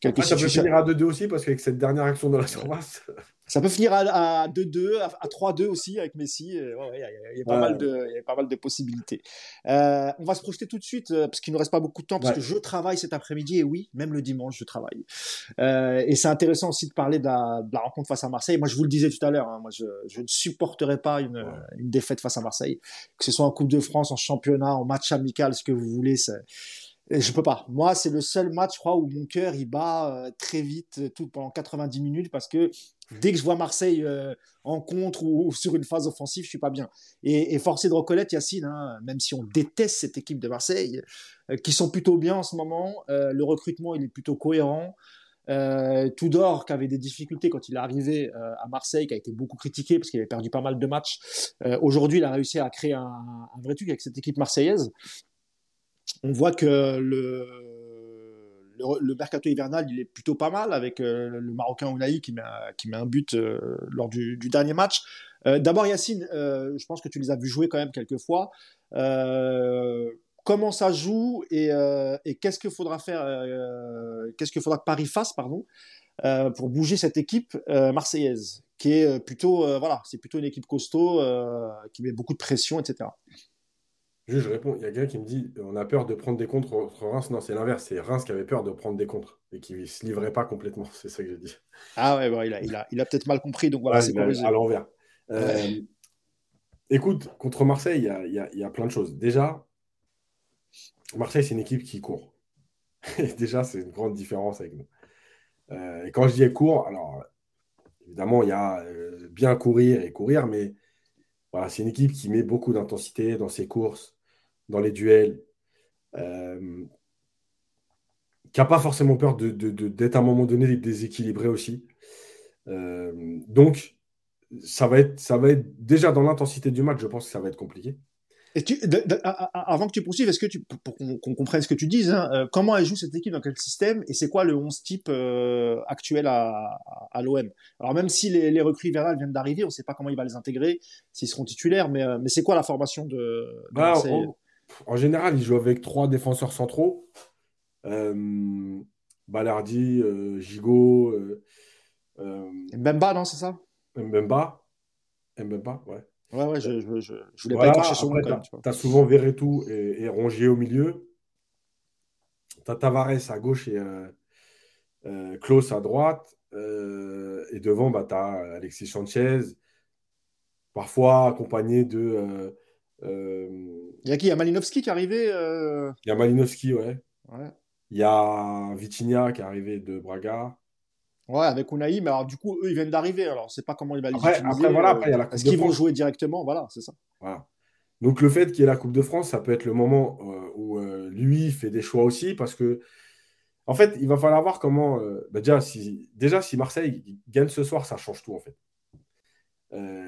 quelques Après, Ça peut finir à 2-2 aussi, parce qu'avec cette dernière action dans la surface. Ça peut finir à 2-2, à 3-2 aussi avec Messi. Il y, a pas mal de, pas mal de possibilités. Euh, on va se projeter tout de suite, euh, parce qu'il ne reste pas beaucoup de temps, parce que je travaille cet après-midi, et oui, même le dimanche, je travaille. Euh, et c'est intéressant aussi de parler de la, rencontre face à Marseille. Moi, je vous le disais tout à l'heure, hein, moi, je, je, ne supporterai pas une, une, défaite face à Marseille. Que ce soit en Coupe de France, en championnat, en match amical, ce que vous voulez, Et je peux pas. Moi, c'est le seul match, je crois, où mon cœur il bat très vite, tout pendant 90 minutes, parce que dès que je vois Marseille en contre ou, sur une phase offensive, je suis pas bien. Et, forcé de reconnaître Yacine, hein, même si on déteste cette équipe de Marseille, qui sont plutôt bien en ce moment. le recrutement, il est plutôt cohérent. Euh, Tudor, qui avait des difficultés quand il est arrivé euh, à Marseille, qui a été beaucoup critiqué parce qu'il avait perdu pas mal de matchs. Euh, aujourd'hui, il a réussi à créer un, vrai truc avec cette équipe marseillaise. On voit que le, mercato hivernal, il est plutôt pas mal avec le Marocain Ounaï qui met, qui met un but lors du, dernier match. D'abord, Yacine, je pense que tu les as vus jouer quand même quelques fois comment ça joue et, euh, qu'est-ce qu'il faudra faire, euh, qu'est-ce qu'il faudra que Paris fasse, pardon, euh, pour bouger cette équipe marseillaise, qui est plutôt, voilà, c'est plutôt une équipe costaud, qui met beaucoup de pression, etc. je réponds. Il y a quelqu'un qui me dit on a peur de prendre des contres contre Reims. Non, c'est l'inverse. C'est Reims qui avait peur de prendre des contres et qui ne se livrait pas complètement. [laughs] C'est ça que je dis. Ah ouais, bon, il a, il a, il a peut-être mal compris. Donc voilà, c'est À l'envers. Écoute, contre Marseille, il y a, y, y a, plein de choses. Déjà, Marseille, c'est une équipe qui court. [laughs] déjà, c'est une grande différence avec nous. Euh, et quand je dis court, alors évidemment, il y a euh, bien courir et courir, mais voilà, c'est une équipe qui met beaucoup d'intensité dans ses courses, dans les duels, euh, qui n'a pas forcément peur d'être de, à un moment donné déséquilibré aussi. donc, ça va, être, ça va être déjà dans l'intensité du match, je pense que ça va être compliqué avant que tu poursuives, est-ce que tu, pour qu'on comprenne ce que tu dis, hein, euh, comment elle joue cette équipe dans quel système et c'est quoi le 11 type euh, actuel à, à, l'OM Alors même si les, les recrues hivernales viennent d'arriver, on ne sait pas comment il va les intégrer, s'ils seront titulaires, mais, euh, mais c'est quoi la formation de, bah, En général, il joue avec trois défenseurs centraux. Ballardi, Gigot. Mbemba, non, c'est ça? Mbemba. Mbemba, ouais. Ouais, ouais, je, je, je, je voulais pas écorcher son nom. Tu as souvent Verretou et, et Rongier au milieu. Tu as Tavares à gauche et euh, euh, Klaus à droite. Euh, et devant, bah, tu as Alexis Sanchez, parfois accompagné de. Il y a qui? Il y a Malinowski qui est arrivé Il y a Malinowski, ouais. ouais. Il y a Vitinha qui est arrivé de Braga. Ouais, avec Unai, mais alors du coup, eux, ils viennent d'arriver, alors c'est pas comment ils vont les après, Après, voilà, après, il y a la Est-ce qu'ils vont jouer directement? Voilà, c'est ça. Voilà. Donc le fait qu'il y ait la Coupe de France, ça peut être le moment euh, où euh, lui fait des choix aussi, parce que, en fait, il va falloir voir comment. Euh, bah, déjà, si, déjà, si Marseille gagne ce soir, ça change tout, en fait.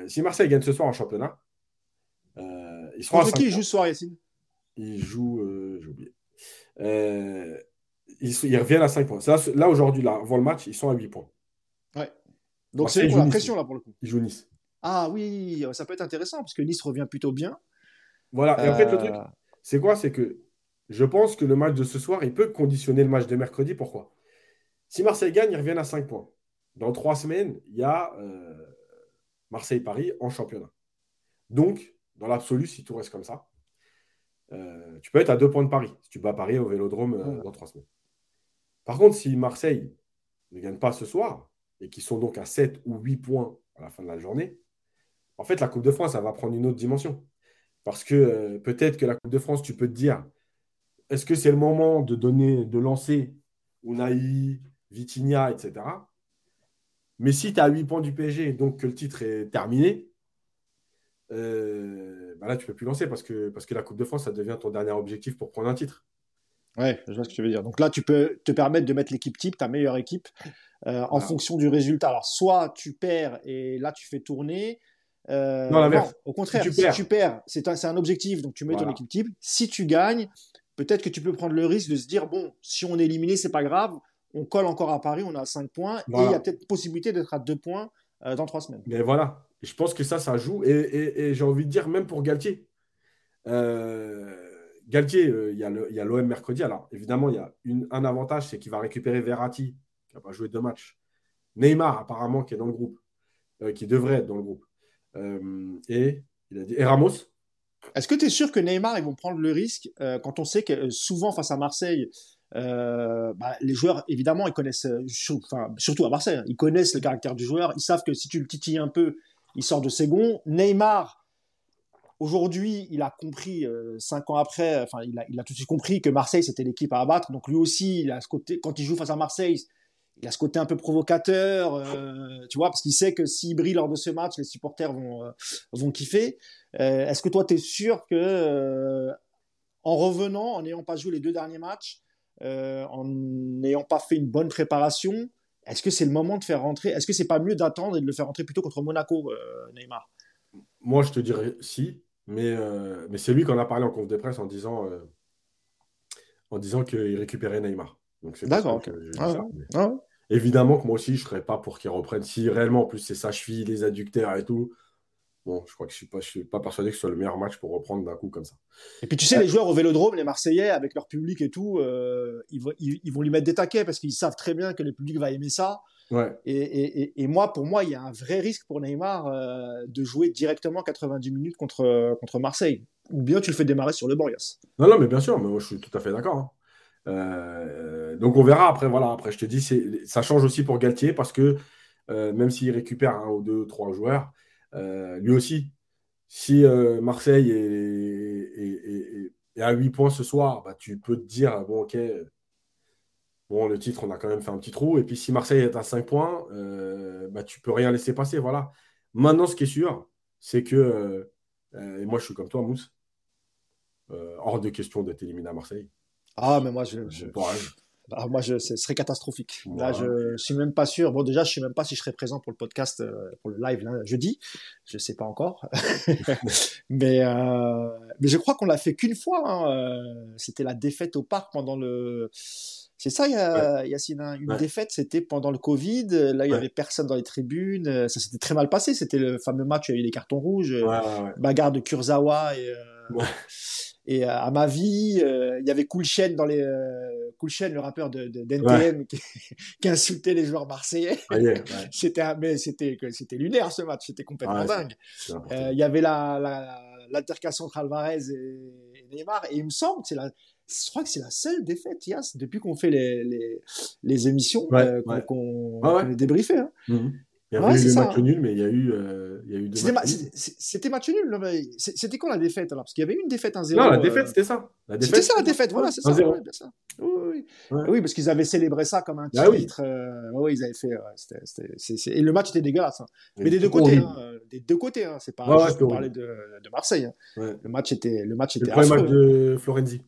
si Marseille gagne ce soir en championnat, il sera. Contre qui il joue ce soir, Yacine? Il joue. j'ai oublié ils, reviennent à 5 points. Là, aujourd'hui, là, avant le match, ils sont à 8 points. Ouais. Donc c'est pour la pression, là, pour le coup. Ils jouent Nice. Ah oui, ça peut être intéressant, parce que Nice revient plutôt bien. Voilà. Et en fait, le truc, euh. c'est quoi? C'est que je pense que le match de ce soir, il peut conditionner le match de mercredi. Pourquoi? Si Marseille gagne, ils reviennent à 5 points. Dans 3 semaines, il y a euh, Marseille-Paris en championnat. Donc, dans l'absolu, si tout reste comme ça, euh, tu peux être à 2 points de Paris. Si tu bats Paris au Vélodrome dans 3 semaines. Par contre, si Marseille ne gagne pas ce soir, et qu'ils sont donc à 7 ou 8 points à la fin de la journée, en fait, la Coupe de France, ça va prendre une autre dimension. Parce que euh, peut-être que la Coupe de France, tu peux te dire, est-ce que c'est le moment de donner, de lancer Unai, Vitinha, etc. Mais si tu as 8 points du PSG, donc que le titre est terminé, euh, bah là, tu ne peux plus lancer parce que, parce que la Coupe de France, ça devient ton dernier objectif pour prendre un titre. Ouais, je vois ce que tu veux dire. Donc là, tu peux te permettre de mettre l'équipe type, ta meilleure équipe, euh, en fonction du résultat. Alors, soit tu perds et là, tu fais tourner. Euh, non, au contraire, si tu perds, c'est un, objectif, donc tu mets ton équipe type. Si tu gagnes, peut-être que tu peux prendre le risque de se dire bon, si on est éliminé, c'est pas grave, on colle encore à Paris, on a 5 points, et il y a peut-être possibilité d'être à 2 points euh, dans 3 semaines. Mais voilà, je pense que ça, ça joue, et, j'ai envie de dire, même pour Galtier. Euh Galtier, euh, il y a l'OM mercredi. Alors, évidemment, il y a un avantage, c'est qu'il va récupérer Verratti, qui n'a pas joué deux matchs. Neymar, apparemment, qui est dans le groupe, euh, qui devrait être dans le groupe. Et Ramos? Est-ce que tu es sûr que Neymar, ils vont prendre le risque quand on sait que souvent, face à Marseille, bah, les joueurs, évidemment, ils connaissent, surtout à Marseille, hein, ils connaissent le caractère du joueur. Ils savent que si tu le titilles un peu, il sort de ses gonds. Neymar, Aujourd'hui, il a compris, euh, cinq ans après, enfin, il a, tout de suite compris que Marseille, c'était l'équipe à abattre. Donc lui aussi, il a ce côté, quand il joue face à Marseille, il a ce côté un peu provocateur, euh, tu vois, parce qu'il sait que s'il brille lors de ce match, les supporters vont, euh, vont kiffer. Est-ce que toi, tu es sûr que en revenant, en n'ayant pas joué les deux derniers matchs, en n'ayant pas fait une bonne préparation, est-ce que c'est le moment de faire rentrer Est-ce que c'est pas mieux d'attendre et de le faire rentrer plutôt contre Monaco, euh, Neymar? Moi, je te dirais si, mais, euh, mais c'est lui qu'on a parlé en conf de presse en disant, euh, en disant qu'il récupérait Neymar. Donc c'est pour D'accord, Ah ça. ouais. Mais Ah ouais. Évidemment que moi aussi, je ne serais pas pour qu'il reprenne. Si réellement, en plus, c'est sa cheville, les adducteurs et tout, bon, je crois que je ne suis pas, je suis pas persuadé que ce soit le meilleur match pour reprendre d'un coup comme ça. Et puis tu sais, les joueurs au Vélodrome, les Marseillais, avec leur public et tout, euh, ils, vont, ils, ils vont lui mettre des taquets parce qu'ils savent très bien que le public va aimer ça. Ouais, Et, et, et- moi, pour moi, il y a un vrai risque pour Neymar euh, de jouer directement 90 minutes contre, contre Marseille. Ou bien tu le fais démarrer sur le banc, Yass. Non, non, mais bien sûr, mais moi je suis tout à fait d'accord. hein. Euh, donc on verra après. Voilà, après je te dis, ça change aussi pour Galtier parce que euh, même s'il récupère un ou deux, trois joueurs, euh, lui aussi, si euh, Marseille est, est- est- est à 8 points ce soir, bah, tu peux te dire, bon, ok, bon, le titre, on a quand même fait un petit trou. Et puis si Marseille est à 5 points, euh, bah, tu peux rien laisser passer. Voilà. Maintenant, ce qui est sûr, c'est que, euh, euh, et moi je suis comme toi, Mousse, euh, hors de question d'être éliminé à Marseille. Ah, mais moi, je, je- Bon courage. ah, moi je, ce serait catastrophique. Là, je, je suis même pas sûr. Bon, déjà, je suis même pas si je serai présent pour le podcast, euh, pour le live là, jeudi. Je sais pas encore. [laughs] mais, euh, mais je crois qu'on l'a fait qu'une fois. hein, euh, C'était la défaite au parc pendant le. C'est ça, Yacine. hein, Une Ouais. défaite, c'était pendant le Covid. Là, il y Ouais. avait personne dans les tribunes. Ça s'était très mal passé. C'était le fameux match où il y a eu les cartons rouges. Bagarre de Kurzawa et, euh, Ouais. et euh, à ma vie, euh, il y avait Coolchen dans les euh, Coolchen, le rappeur de, de- d'NTM [laughs] qui, qui insultait les joueurs marseillais. [laughs] C'était mais c'était c'était lunaire ce match, c'était complètement dingue. Euh. Il y avait la la- l'altercation entre Alvarez et, Neymar et il me semble que c'est la je crois que c'est la seule défaite, Yas, depuis qu'on fait les, les, les émissions, Ouais, euh, qu'on ouais. qu'on Ouais, ouais. qu'on est débriefé. Hein. Il y avait Ouais, eu hein. nuls, mais il y a eu, euh, il y a eu deux C'était, matchs match nul. mais C'était quand la défaite alors Parce qu'il y avait eu une défaite 1-0. Non, la euh, défaite, c'était ça. La C'était défaite, ça la défaite, voilà, c'est ça. 1-0. ouais, ça. Oui, oui, oui. Ouais. Oui, parce qu'ils avaient célébré ça comme un Ah oui. titre. euh, ouais, ils avaient fait. ouais, c'était- c'était- Et le match était dégueulasse. hein. Mais des deux côtés. hein, euh, Des deux côtés. hein, C'est pas juste pour parler de, de Marseille. hein. Ouais. Le match était, le match Le était premier affreux. match de Florenzi.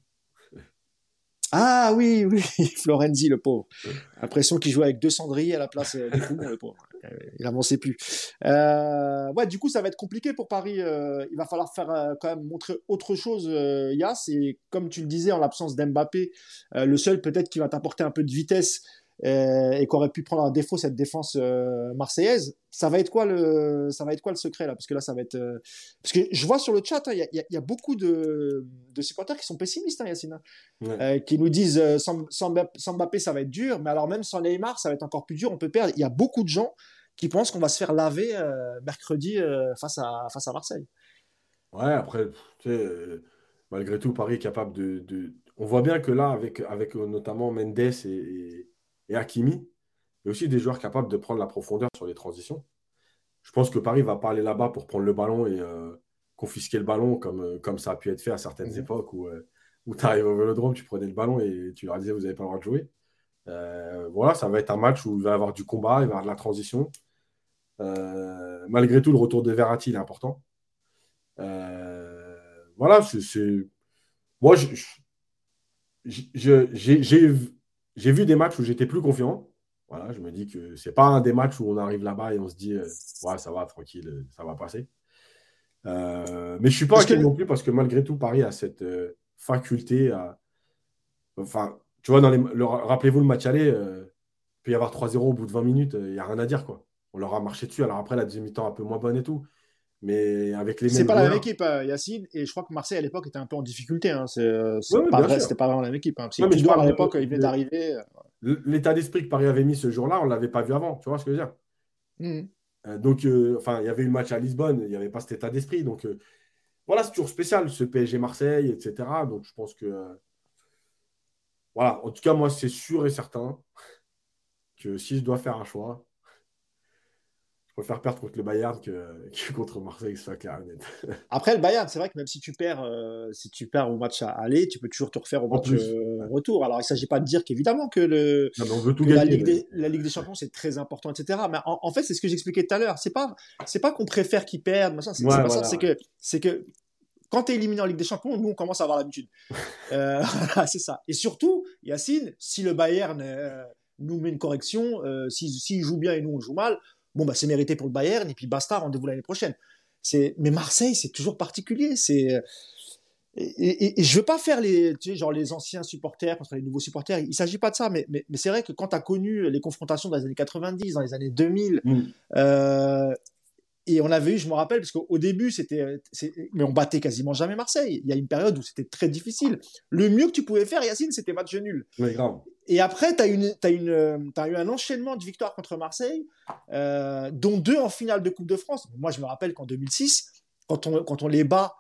Ah oui, oui, [laughs] Florenzi, le pauvre. L'impression qu'il jouait avec deux cendriers à la place euh, des poumons, le pauvre. Il avançait plus. Euh, ouais, du coup, ça va être compliqué pour Paris. Euh, il va falloir faire euh, quand même montrer autre chose, Yass. Et comme tu le disais, en l'absence d'Mbappé, le seul peut-être qui va t'apporter un peu de vitesse euh, et qu'aurait pu prendre à défaut cette défense euh, marseillaise, ça va être quoi le, ça va être quoi le secret là? Parce que là, ça va être, euh, parce que je vois sur le chat, hein, il y, a, y y beaucoup de, de supporters qui sont pessimistes, hein, Yacine hein Ouais. euh, qui nous disent euh, sans, sans Mbappé, sans Mbappé, ça va être dur, mais alors même sans Neymar, ça va être encore plus dur, on peut perdre. Il y a beaucoup de gens qui pensent qu'on va se faire laver euh, mercredi face, à, face à Marseille. Ouais, après, tu sais, malgré tout, Paris est capable de, de- On voit bien que là, avec, avec notamment Mendes et, et, et Hakimi, a aussi des joueurs capables de prendre la profondeur sur les transitions. Je pense que Paris va pas aller là-bas pour prendre le ballon et euh, confisquer le ballon comme, euh, comme ça a pu être fait à certaines Mhm. époques où, euh, où tu arrives au vélodrome, tu prenais le ballon et tu leur disais vous n'avez pas le droit de jouer. Euh, voilà, ça va être un match où il va y avoir du combat, il va y avoir de la transition. Malgré tout, le retour de Verratti il est important. Voilà, c'est-. Moi, je- je- je- j'ai vu des matchs où j'étais plus confiant. Voilà, je me dis que c'est pas un des matchs où on arrive là-bas et on se dit, euh, ouais, ça va, tranquille, ça va passer. Euh, mais je suis pas inquiet que- non plus parce que malgré tout, Paris a cette euh, faculté à. Enfin, tu vois, dans les... le- rappelez-vous le match aller, il peut y avoir 3-0 au bout de 20 minutes, il n'y a rien à dire, quoi. On leur a marché dessus. Alors après, la deuxième mi-temps un peu moins bonne et tout. Mais avec les C'est pas la même équipe, euh, Yacine, et je crois que Marseille à l'époque était un peu en difficulté. Hein. C'est euh, Ouais, pas vrai, c'était pas vraiment la même équipe. Hein. Ouais, mais Tudor, à l'époque, il venait d'arriver. euh, L'état d'esprit que Paris avait mis ce jour-là, on ne l'avait pas vu avant. Tu vois ce que je veux dire. Euh, Donc, euh, enfin, il y avait eu le match à Lisbonne, il n'y avait pas cet état d'esprit. Donc, euh, voilà, c'est toujours spécial, ce PSG-Marseille, etc. Donc, je pense que. voilà, en tout cas, moi, c'est sûr et certain que si je dois faire un choix, faire perdre contre le Bayern que, [laughs] contre Marseille, soit clair [laughs] Après, le Bayern, c'est vrai que même si tu perds, euh, si tu perds au match à aller, tu peux toujours te refaire au match euh, retour. Alors, il ne s'agit pas de dire qu'évidemment que, le, la, Ligue des, la, Ligue des, Champions, c'est très important, etc. Mais en, fait, c'est ce que j'expliquais tout à l'heure. C'est pas, c'est pas qu'on préfère qu'ils perdent, c'est pas ça. C'est que, c'est que quand tu es éliminé en Ligue des Champions, nous, on commence à avoir l'habitude. [laughs] euh, c'est ça. Et surtout, Yacine, si le Bayern euh, nous met une correction, s'il si, joue bien et nous, on joue mal, bon, bah, c'est mérité pour le Bayern, et puis basta, rendez-vous l'année prochaine. C'est, mais Marseille, c'est toujours particulier. C'est, et, et, je veux pas faire les, tu sais, genre les anciens supporters contre les nouveaux supporters. Il s'agit pas de ça, mais, mais, mais c'est vrai que quand tu as connu les confrontations dans les années 90, dans les années 2000, mm. euh, et on avait eu, je me rappelle, parce qu'au début, c'était, mais on battait quasiment jamais Marseille. Il y a une période où c'était très difficile. Le mieux que tu pouvais faire, Yacine, c'était match nul. Oui, grave. Et après, tu as, une, as, une, as eu un enchaînement de victoires contre Marseille, euh, dont deux en finale de Coupe de France. Moi, je me rappelle qu'en 2006, quand on, quand on les bat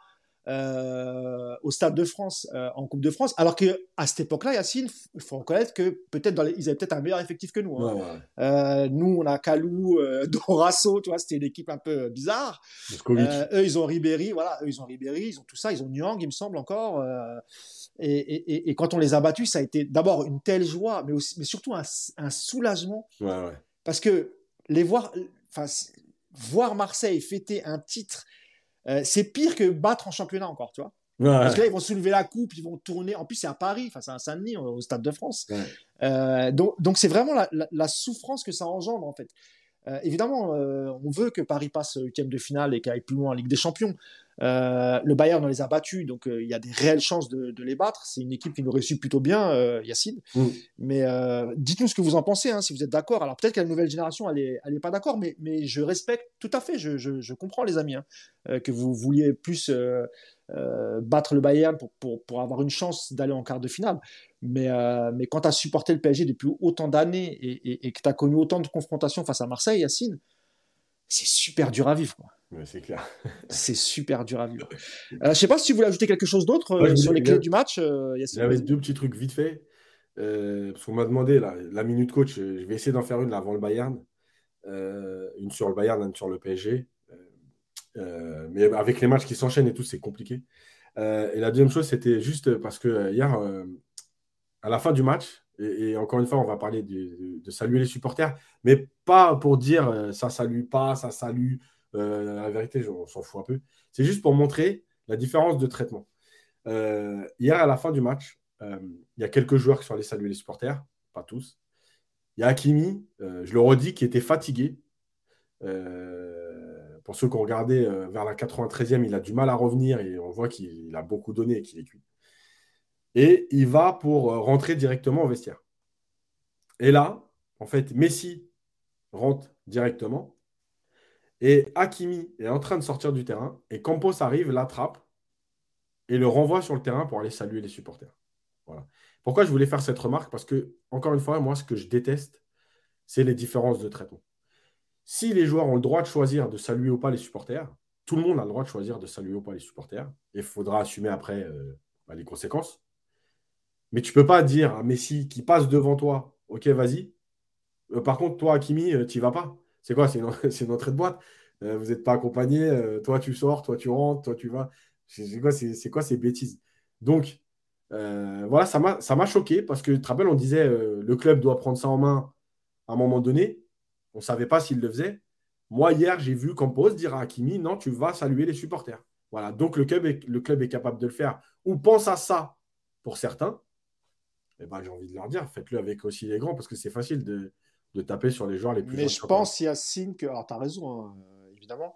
euh, au Stade de France euh, en Coupe de France. Alors que à cette époque-là, Yacine, il faut reconnaître que peut-être ils avaient peut-être un meilleur effectif que nous. Hein. Euh, nous, on a Kalou, [laughs] Dorasso, tu vois, c'était une équipe un peu bizarre. eux, ils ont Ribéry, voilà, eux, ils ont Ribéry, ils ont tout ça, ils ont Nyang, il me semble encore. Et, et, et, quand on les a battus, ça a été d'abord une telle joie, mais, aussi, mais surtout un, un soulagement. Parce que les voir, enfin, voir Marseille fêter un titre euh, c'est pire que battre en championnat encore, tu vois. Parce que là, ils vont soulever la coupe, ils vont tourner. En plus, c'est à Paris, enfin, c'est à Saint-Denis, au Stade de France. Euh, donc, donc c'est vraiment la, souffrance que ça engendre, en fait. Euh, évidemment, on veut que Paris passe huitième de finale et qu'il aille plus loin en Ligue des Champions. Euh, le Bayern on les a battus, donc euh, il y a des réelles chances de, les battre. C'est une équipe qui nous réussit plutôt bien, euh, Yacine. Mm. Mais dites-nous ce que vous en pensez, hein, si vous êtes d'accord. Alors peut-être que la nouvelle génération, elle est, elle est pas d'accord, mais, mais je respecte tout à fait. Je, je, comprends les amis hein, que vous vouliez plus battre le Bayern pour, pour, pour avoir une chance d'aller en quart de finale. Mais, mais quand tu as supporté le PSG depuis autant d'années et, et, que tu as connu autant de confrontations face à Marseille, Yacine, c'est super dur à vivre. Quoi c'est clair. [laughs] c'est super dur à vivre. Euh, je sais pas si tu voulais ajouter quelque chose d'autre euh, sur les clés du match. Euh, il y avait deux petits trucs vite fait. Euh, parce qu'on m'a demandé la minute coach, je vais essayer d'en faire une avant le Bayern. une sur le Bayern, une sur le PSG. mais avec les matchs qui s'enchaînent et tout, c'est compliqué. et la deuxième chose, c'était juste parce que hier, à la fin du match, et, encore une fois, on va parler de, de, saluer les supporters, mais pas pour dire ça salue pas, ça salue. Euh, la vérité, on s'en fout un peu. C'est juste pour montrer la différence de traitement. Euh, hier, à la fin du match, euh, il y a quelques joueurs qui sont allés saluer les supporters, pas tous. Il y a Hakimi, je le redis, qui était fatigué. pour ceux qui ont regardé vers la 93e, il a du mal à revenir et on voit qu'il a beaucoup donné et qu'il est cuit. Et il va pour rentrer directement au vestiaire. Et là, en fait, Messi rentre directement. Et Hakimi est en train de sortir du terrain et Campos arrive, l'attrape et le renvoie sur le terrain pour aller saluer les supporters. Voilà. Pourquoi je voulais faire cette remarque? Parce que, encore une fois, moi, ce que je déteste, c'est les différences de traitement. Si les joueurs ont le droit de choisir de saluer ou pas les supporters, tout le monde a le droit de choisir de saluer ou pas les supporters. Et il faudra assumer après euh, bah, les conséquences. Mais tu ne peux pas dire à Messi qui passe devant toi, OK, vas-y. Euh, par contre, toi, Hakimi, euh, tu n'y vas pas. C'est quoi? [laughs] C'est une, entrée de boîte. Euh, vous n'êtes pas accompagné. Euh, toi, tu sors, toi, tu rentres, toi, tu vas. C'est quoi, quoi, ces bêtises? Donc, euh, voilà, ça m'a choqué parce que, tu te rappelles, on disait le club doit prendre ça en main à un moment donné. On ne savait pas s'il le faisait. Moi, hier, j'ai vu Campos dire à Hakimi non, tu vas saluer les supporters. Voilà, donc le club est, capable de le faire. Ou pense à ça pour certains. Eh ben, j'ai envie de leur dire, faites-le avec aussi les grands parce que c'est facile de, de taper sur les joueurs les plus Mais je pense, Yacine, que. Alors, tu as raison, hein, évidemment.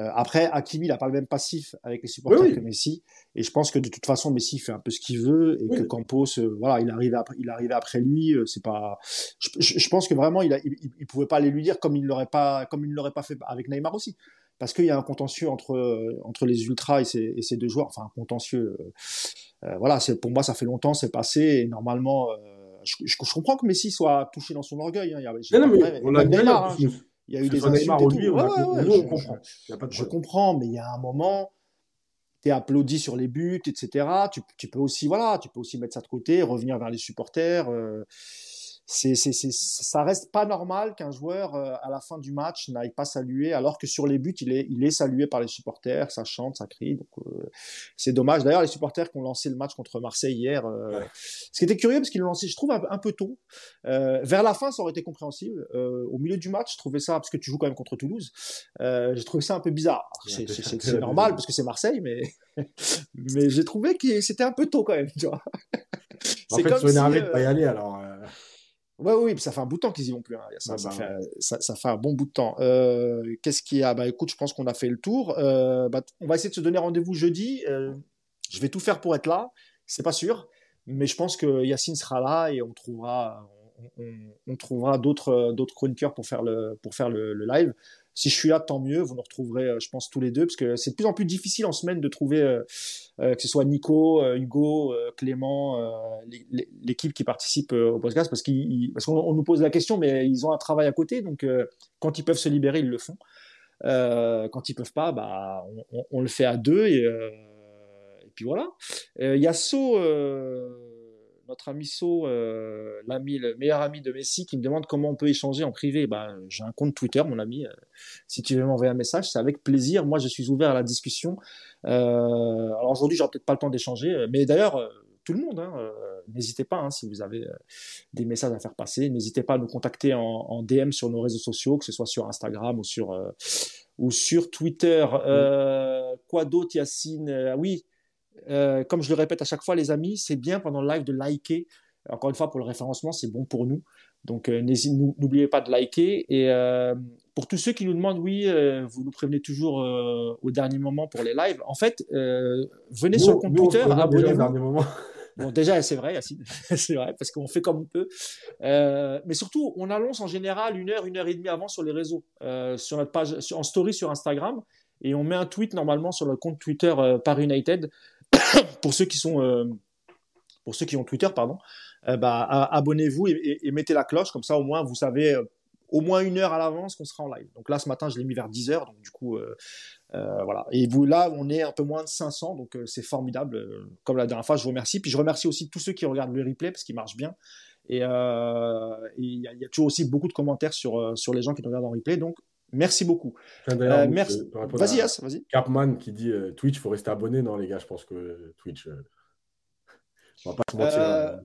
Euh, après, Hakimi, il n'a pas le même passif avec les supporters que Messi. Et je pense que de toute façon, Messi fait un peu ce qu'il veut et que Campos, euh, voilà, il arrive après, il arrive après lui. Euh, c'est pas. Je, je, pense que vraiment, il, il, pouvait pas aller lui dire comme il l'aurait pas, comme il ne l'aurait pas fait avec Neymar aussi. Parce qu'il y a un contentieux entre entre les ultras et ces, et ces deux joueurs. Enfin, un contentieux. voilà, c'est pour moi, ça fait longtemps, c'est passé et normalement je, comprends que Messi soit touché dans son orgueil. Hein. Il y a, non, mais on a Neymar, il y a eu des insultes et tout. Je, comprends, mais il y a un moment, tu es applaudi sur les buts, etc. Tu, peux aussi, voilà, tu peux aussi mettre ça de côté, revenir vers les supporters. Euh, c'est, c'est, c'est, ça reste pas normal qu'un joueur euh, à la fin du match n'aille pas saluer, alors que sur les buts il est, il est salué par les supporters, ça chante, ça crie. Donc euh, c'est dommage. D'ailleurs les supporters qui ont lancé le match contre Marseille hier, euh, ce qui était curieux parce qu'ils l'ont lancé, je trouve un, peu tôt. vers la fin ça aurait été compréhensible. au milieu du match, je trouvais ça parce que tu joues quand même contre Toulouse, j'ai trouvé ça un peu bizarre. C'est, c'est, [laughs] c'est normal parce que c'est Marseille, mais [laughs] mais j'ai trouvé que c'était un peu tôt quand même, tu vois. En fait, ils énervés de pas y aller alors. Ouais, oui, ça fait un bout de temps qu'ils y vont plus. Hein. Ça, ça, fait, ça, fait, un bon bout de temps. Euh, Qu'est-ce qu'il y a? Bah écoute, je pense qu'on a fait le tour. Euh, bah, on va essayer de se donner rendez-vous jeudi. Euh, je vais tout faire pour être là. C'est pas sûr, mais je pense que Yacine sera là et on trouvera, on, on, trouvera d'autres, d'autres chroniqueurs pour faire le, pour faire le, le live. Si je suis là, tant mieux. Vous nous retrouverez, euh, je pense, tous les deux, parce que c'est de plus en plus difficile en semaine de trouver euh, euh, que ce soit Nico, Hugo, Clément, l'équipe qui participe au podcast, parce qu'on nous pose la question, mais ils ont un travail à côté, donc quand ils peuvent se libérer, ils le font. quand ils peuvent pas, bah, on, le fait à deux et, et puis voilà. Il y a notre ami So, euh, l'ami, le meilleur ami de Messi, qui me demande comment on peut échanger en privé. Ben, j'ai un compte Twitter, mon ami. Euh, si tu veux m'envoyer un message, c'est avec plaisir. Moi, je suis ouvert à la discussion. Euh, alors aujourd'hui, j'aurai peut-être pas le temps d'échanger, mais d'ailleurs, tout le monde, hein, n'hésitez pas hein, si vous avez des messages à faire passer. N'hésitez pas à nous contacter en, en, DM sur nos réseaux sociaux, que ce soit sur Instagram ou sur ou sur Twitter. quoi d'autre, Yacine? Oui. Euh, comme je le répète à chaque fois, les amis, c'est bien pendant le live de liker. Encore une fois, pour le référencement, c'est bon pour nous. Donc, euh, n'oubliez pas de liker. Et euh, pour tous ceux qui nous demandent, oui, vous nous prévenez toujours au dernier moment pour les lives. En fait, venez sur le compte Twitter, abonnez-vous. [laughs] Bon, déjà, c'est vrai, [laughs] c'est vrai, parce qu'on fait comme on peut. mais surtout, on annonce en général une heure, une heure et demie avant sur les réseaux, sur notre page, en story sur Instagram, et on met un tweet normalement sur le compte Twitter par United [coughs] pour ceux qui sont euh, ont Twitter, pardon, euh, bah, abonnez-vous et, mettez la cloche, comme ça au moins vous savez euh, au moins une heure à l'avance qu'on sera en live. Donc là ce matin je l'ai mis vers 10 heures, donc du coup voilà. Et vous là on est un peu moins de 500, donc c'est formidable. comme la dernière fois, je vous remercie. Puis je remercie aussi tous ceux qui regardent le replay parce qu'il marche bien. Et il y, a toujours aussi beaucoup de commentaires sur, les gens qui nous regardent en replay. Merci beaucoup. Euh, merci. Vas-y, As, vas-y. Capman qui dit euh, Twitch, il faut rester abonné. Non, les gars, je pense que Twitch. Euh, on va pas se mentir. Hein.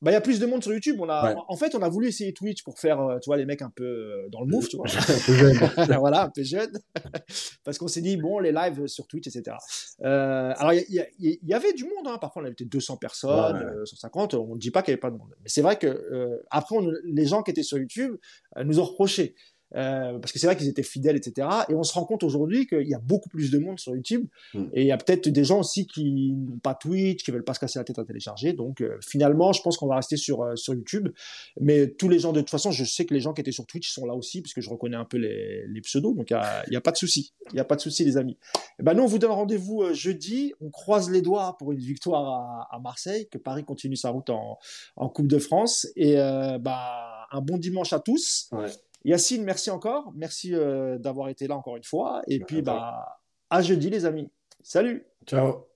Bah, il y a plus de monde sur YouTube. On a, En fait, on a voulu essayer Twitch pour faire, tu vois, les mecs un peu dans le move, tu vois. [laughs] un peu jeune. [laughs] voilà, un peu jeune. [laughs] Parce qu'on s'est dit, bon, les lives sur Twitch, etc. alors, il y, avait du monde. Hein. Parfois, on avait peut-être 200 personnes, 150. On ne dit pas qu'il n'y avait pas de monde. Mais c'est vrai que après, les gens qui étaient sur YouTube nous ont reproché. Euh, parce que c'est vrai qu'ils étaient fidèles, etc. Et on se rend compte aujourd'hui qu'il y a beaucoup plus de monde sur YouTube. Hmm. Et il y a peut-être des gens aussi qui n'ont pas Twitch, qui veulent pas se casser la tête à télécharger. Donc euh, finalement, je pense qu'on va rester sur, euh, sur YouTube. Mais tous les gens, de toute façon, je sais que les gens qui étaient sur Twitch sont là aussi, puisque je reconnais un peu les, les pseudos. Donc il n'y a, a, pas de souci. Il n'y a pas de souci, les amis. Et eh ben, nous, on vous donne rendez-vous jeudi. On croise les doigts pour une victoire à, à, Marseille, que Paris continue sa route en, en Coupe de France. Et bah, un bon dimanche à tous. Ouais. Yacine, merci encore. Merci euh, d'avoir été là encore une fois. Et puis, bah, à jeudi, les amis. Salut. Ciao.